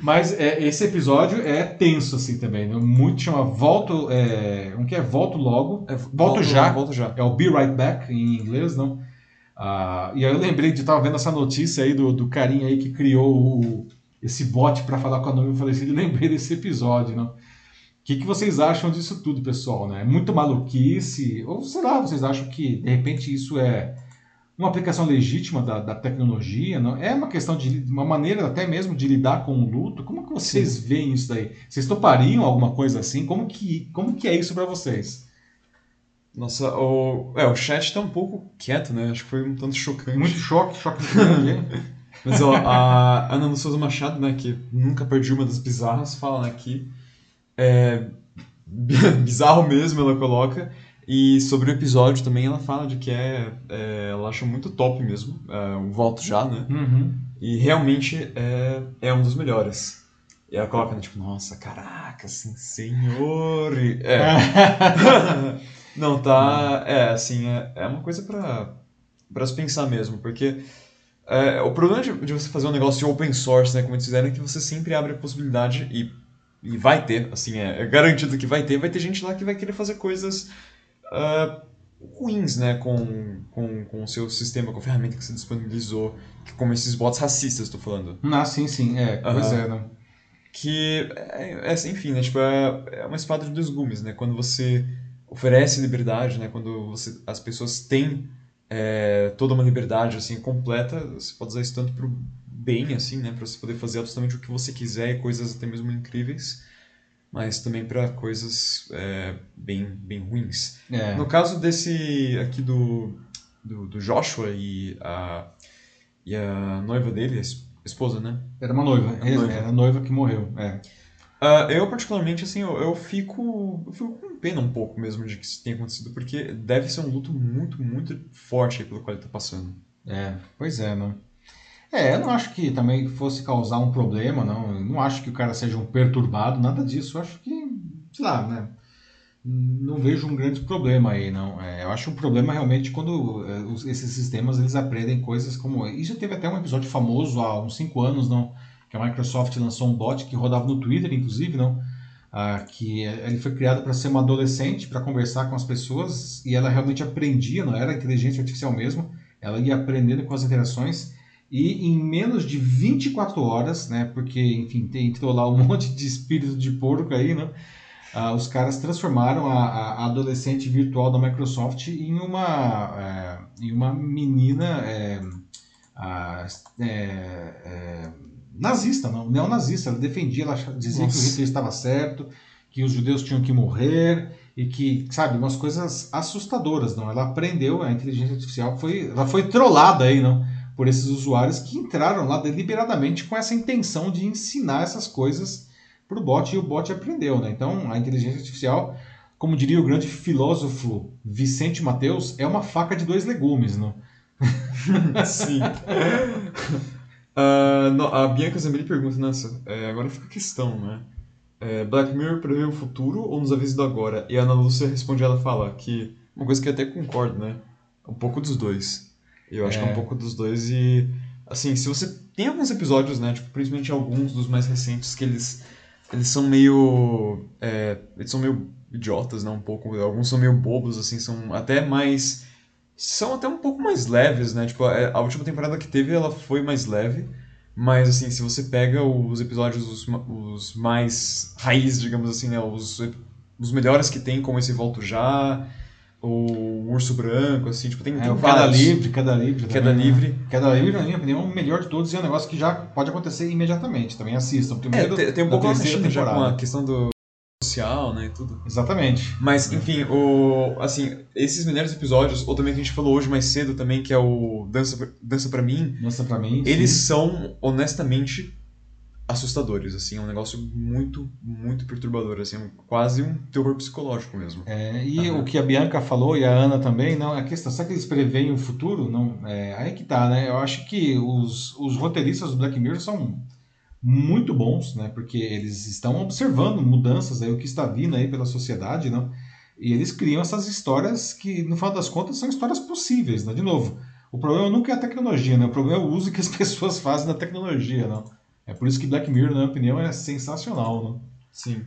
mas é, esse episódio é tenso assim também, né? muito chama volto, é, um que é volto logo, é, volto, volto, já, volto já, é o be right back em inglês, não? Ah, e aí eu lembrei de estar vendo essa notícia aí do, do carinha aí que criou o, esse bot para falar com a noiva falecida e lembrei desse episódio, não? O que, que vocês acham disso tudo, pessoal? Né? É muito maluquice? Ou sei lá, vocês acham que de repente isso é uma aplicação legítima da, da tecnologia? Não? É uma questão de uma maneira até mesmo de lidar com o luto? Como que vocês Sim. veem isso daí? Vocês topariam alguma coisa assim? Como que, como que é isso para vocês? Nossa, o, é, o chat tá um pouco quieto, né? Acho que foi um tanto chocante. Muito choque, choque grande. [LAUGHS] Mas ó, a Ana Souza Machado, né, que nunca perdi uma das bizarras, fala né, que é, [LAUGHS] bizarro mesmo, ela coloca. E sobre o episódio também ela fala de que é, é ela acha muito top mesmo, é, o Volto Já, né? Uhum. E realmente é, é um dos melhores. E ela coloca, né, tipo, nossa, caraca, assim, senhor. E, é. [LAUGHS] Não, tá. É, assim, é, é uma coisa pra, pra se pensar mesmo, porque é, o problema de, de, você fazer um negócio de open source, né, como eles fizeram, é que você sempre abre a possibilidade e e vai ter, assim, é, é, garantido que vai ter, vai ter gente lá que vai querer fazer coisas uh, ruins, né, com, com, com o seu sistema, com a ferramenta que você disponibilizou, como esses bots racistas, estou falando. Ah, sim, sim, é, pois é, né? Que, é, é, enfim, né, tipo, é, é uma espada de dois gumes, né, quando você oferece liberdade, né, quando você, as pessoas têm é, toda uma liberdade, assim, completa, você pode usar isso tanto bem, assim, né? Para você poder fazer absolutamente o que você quiser e coisas até mesmo incríveis, mas também para coisas é, bem, bem ruins. É. No caso desse aqui do, do, do, Joshua e a, e a noiva dele, a esposa, né? Era uma noiva, era, noiva. era a noiva que morreu, é. Uh, eu, particularmente, assim, eu, eu, fico, eu fico com pena um pouco mesmo de que isso tenha acontecido, porque deve ser um luto muito, muito forte pelo qual ele está passando. É, pois é, não. É, eu não acho que também fosse causar um problema, não. Eu não acho que o cara seja um perturbado, nada disso. Eu acho que, sei lá, né? Não vejo um grande problema aí, não. É, eu acho um problema realmente quando é, os, esses sistemas eles aprendem coisas como. Isso teve até um episódio famoso há uns 5 anos, não? Que a Microsoft lançou um bot que rodava no Twitter, inclusive, não? Ah, que ele foi criado para ser uma adolescente, para conversar com as pessoas, e ela realmente aprendia, não era inteligência artificial mesmo, ela ia aprendendo com as interações e em menos de 24 horas, né, porque, enfim, entrou lá um [LAUGHS] monte de espírito de porco aí, né, uh, os caras transformaram a, a, adolescente virtual da Microsoft em uma, é, em uma menina é, é, nazista, não, neonazista. Ela defendia, ela dizia Nossa. que o Hitler estava certo, que os judeus tinham que morrer e que, sabe, umas coisas assustadoras, não. Ela aprendeu, a inteligência artificial foi, ela foi trollada aí, não por esses usuários que entraram lá deliberadamente com essa intenção de ensinar essas coisas para o bot e o bot aprendeu. Né? Então, a inteligência artificial, como diria o grande filósofo Vicente Mateus, é uma faca de dois legumes. Não? [LAUGHS] Sim. [LAUGHS] uh, a Bianca Zambelli pergunta, nossa, é, agora fica a questão, né? É, Black Mirror prevê o futuro ou nos avisa do agora? E a Ana Lúcia responde, ela fala que, uma coisa que eu até concordo, né? Um pouco dos dois. Eu acho é. que é um pouco dos dois e assim, se você tem alguns episódios, né, tipo, principalmente alguns dos mais recentes que eles eles são meio é, eles são meio idiotas, né, um pouco, alguns são meio bobos assim, são até mais são até um pouco mais leves, né? Tipo, é, a última temporada que teve ela foi mais leve, Mas, assim, se você pega os episódios, os, os mais raiz, digamos assim, né? Os, os melhores que tem, como esse Volto Já, o Urso Branco, assim, tipo, tem, É, tem o Queda. Livre, Queda Livre. Queda também, né? Livre. Queda Livre, na minha opinião, é o melhor de todos e é um negócio que já pode acontecer imediatamente. Também assistam. É, Primeiro, tem, tem um pouco terceira já com a questão do social, né, e tudo. Exatamente. Mas, enfim, o, assim, esses melhores episódios, ou também que a gente falou hoje mais cedo também, que é o Dança, Pra- Dança Pra Mim, Mostra pra mim. eles sim. são, honestamente, assustadores, assim, é um negócio muito, muito perturbador, assim, quase um terror psicológico mesmo. É, e Aham. o que a Bianca falou e a Ana também, não, a questão, será que eles preveem o futuro? Não, é, aí que tá, né? Eu acho que os, os roteiristas do Black Mirror são muito bons, né? Porque eles estão observando mudanças aí, o que está vindo aí pela sociedade, não? E eles criam essas histórias que, no final das contas, são histórias possíveis, né? De novo, o problema nunca é a tecnologia, né? O problema é o uso que as [LAUGHS] pessoas fazem da tecnologia, não? É por isso que Black Mirror, na minha opinião, é sensacional, não? Sim.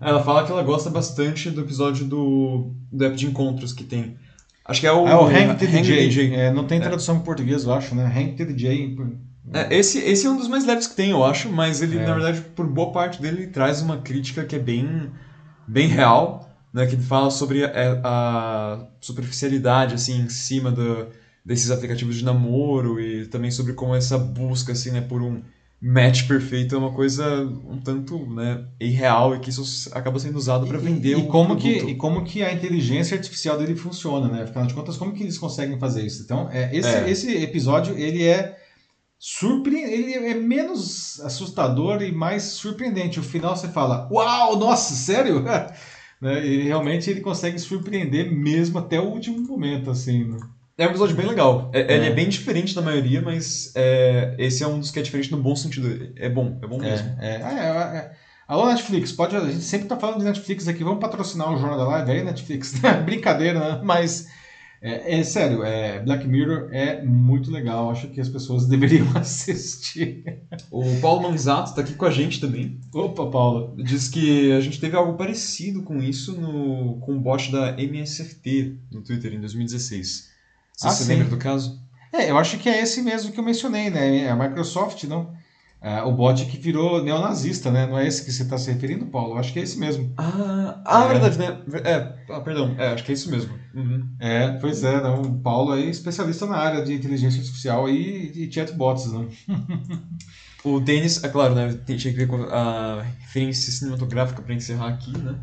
Ela fala que ela gosta bastante do episódio do, do app de encontros que tem. Acho que é o... É o Hank Hank TDJ. É, não tem É. tradução em português, eu acho, né? Hank TDJ. É, esse, esse é um dos mais leves que tem, eu acho, mas ele, É. na verdade, por boa parte dele, ele traz uma crítica que é bem, bem real, né? Que fala sobre a, a superficialidade, assim, em cima do, desses aplicativos de namoro e também sobre como essa busca, assim, né, por um match perfeito é uma coisa um tanto, né, irreal e que isso acaba sendo usado para vender e, o como que, e como que a inteligência artificial dele funciona, né? Afinal de contas, como que eles conseguem fazer isso? Então, é, esse, É. esse episódio, ele é surpreendente, ele é menos assustador e mais surpreendente. O final você fala, uau, nossa, sério? [LAUGHS] né? E realmente ele consegue surpreender mesmo até o último momento, assim. né? É um episódio bem legal. É- É. Ele é bem diferente da maioria, mas é, esse é um dos que é diferente no bom sentido. É bom, é bom mesmo. É, é, é, é. Alô, Netflix, pode, a gente sempre tá falando de Netflix aqui, vamos patrocinar o Jornal da Live aí, Netflix. [LAUGHS] Brincadeira, né? Mas, é, é sério, é, Black Mirror é muito legal, acho que as pessoas [LAUGHS] deveriam assistir. O Paulo Manzato está aqui com a gente também. Opa, Paula. Diz que a gente teve algo parecido com isso no, com o bot da MSFT no Twitter em 2016. Você Ah, se sim. lembra do caso? É, eu acho que é esse mesmo que eu mencionei, né? É a Microsoft, não? É, o bot que virou neonazista, né? Não é esse que você está se referindo, Paulo? Eu acho que é esse mesmo. Ah, ah É. verdade, né? É, ah, perdão. É, acho que é isso mesmo. Uhum. É, pois é, não. O Paulo é especialista na área de inteligência artificial e, e chatbots, né? [LAUGHS] O Denis, é claro, né? Tinha que ver com a referência cinematográfica para encerrar aqui, né?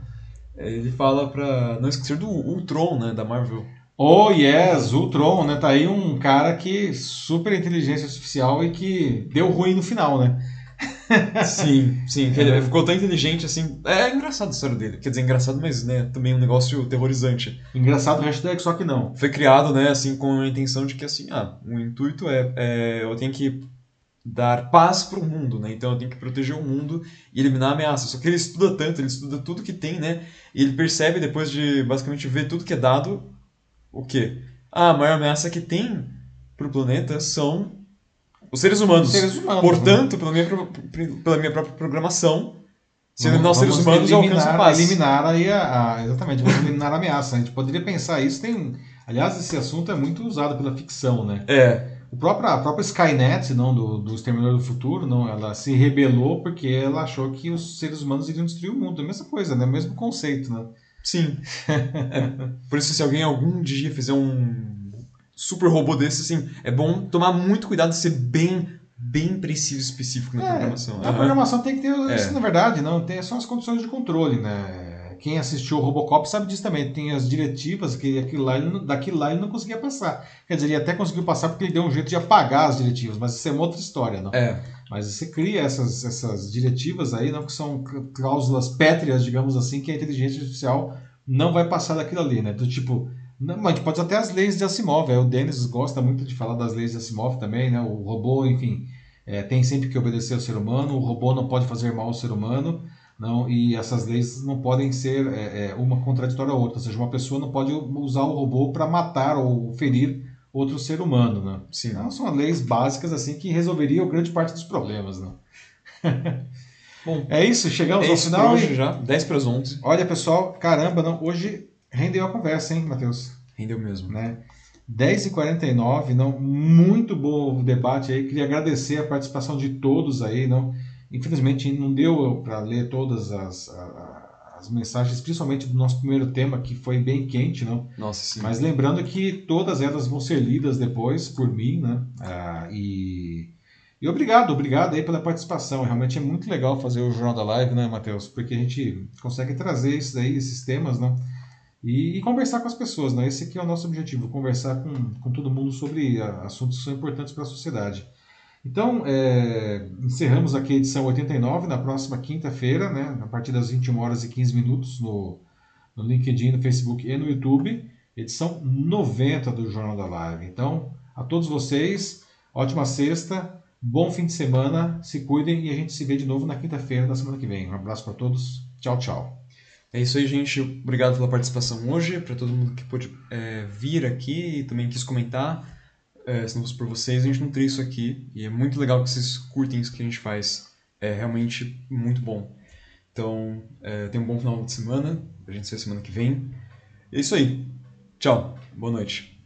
Ele fala pra não esquecer do Ultron, né? Da Marvel. Oh, yes, Ultron, né? Tá aí um cara que super inteligência artificial e que deu ruim no final, né? [LAUGHS] Sim, sim. que Ele ficou tão inteligente assim. É engraçado a história dele. Quer dizer, engraçado, mas né, também um negócio terrorizante. Engraçado hashtag, só que não. Foi criado, né, assim, com a intenção de que assim, ah, o intuito é, é eu tenho que dar paz para o mundo, né? Então eu tenho que proteger o mundo e eliminar ameaças. Só que ele estuda tanto, ele estuda tudo que tem, né? E ele percebe depois de basicamente ver tudo que é dado, o quê? Ah, a maior ameaça que tem pro planeta são os seres humanos. Seres humanos. Portanto, pela minha, pela minha própria programação, se Vamos- eliminar os seres humanos, eliminar, paz. eliminar aí a, a- exatamente, vamos eliminar a ameaça. A gente poderia pensar isso, tem, aliás, esse assunto é muito usado pela ficção, né? É, O próprio, a própria Skynet, não, do, do Exterminador do Futuro, não, ela se rebelou porque ela achou que os seres humanos iriam destruir o mundo. É a mesma coisa, né? O mesmo conceito, né? Sim. É. [LAUGHS] Por isso, se alguém algum dia fizer um super robô desse, assim, é bom tomar muito cuidado de ser bem, bem preciso e específico na É, programação. A Aham. programação tem que ter É. isso, na verdade, não tem são as condições de controle, né? Quem assistiu o Robocop sabe disso também. Tem as diretivas que aquilo lá, ele não- daquilo lá ele não conseguia passar. Quer dizer, ele até conseguiu passar porque ele deu um jeito de apagar as diretivas, mas isso é uma outra história, não? É, Mas você cria essas, essas diretivas aí, não, que são cl- cláusulas pétreas, digamos assim, que a inteligência artificial não vai passar daquilo ali, né? Do tipo, não, mas a gente pode até as leis de Asimov. Aí o Denis gosta muito de falar das leis de Asimov também, né? O robô, enfim, é, tem sempre que obedecer ao ser humano. O robô não pode fazer mal ao ser humano, não. E essas leis não podem ser é, é, uma contraditória à outra. Ou seja, uma pessoa não pode usar o robô para matar ou ferir outro ser humano, né? sim. Então, são leis básicas assim que resolveriam grande parte dos problemas, né? [LAUGHS] Bom, É isso, chegamos é ao isso por final. hoje e- já, 10 para as 11. Olha, pessoal, caramba, não, hoje rendeu a conversa, hein, Matheus? Rendeu mesmo. Né? 10h49, não, muito bom o debate aí. Queria agradecer a participação de todos aí, não. Infelizmente não deu para ler todas as, as mensagens, principalmente do nosso primeiro tema, que foi bem quente, não? Nossa, sim. Mas lembrando que todas elas vão ser lidas depois por mim, né? Ah, e, e obrigado, obrigado aí pela participação. Realmente é muito legal fazer o Jornal da Live, né, Matheus? Porque a gente consegue trazer isso daí, esses temas, não? E, e, conversar com as pessoas, né? Esse aqui é o nosso objetivo, conversar com, com todo mundo sobre assuntos que são importantes para a sociedade. Então, é, encerramos aqui a edição 89, na próxima quinta-feira, né, a partir das 21 horas e 15 minutos, no, no LinkedIn, no Facebook e no YouTube, edição 90 do Jornal da Live. Então, a todos vocês, ótima sexta, bom fim de semana, se cuidem e a gente se vê de novo na quinta-feira da semana que vem. Um abraço para todos, tchau, tchau. É isso aí, gente. Obrigado pela participação hoje, para todo mundo que pôde é, vir aqui e também quis comentar é, se não fosse por vocês, a gente não teria isso aqui. E é muito legal que vocês curtem isso que a gente faz. É realmente muito bom. Então, é, tenha um bom final de semana. A gente se vê semana que vem. É isso aí. Tchau. Boa noite.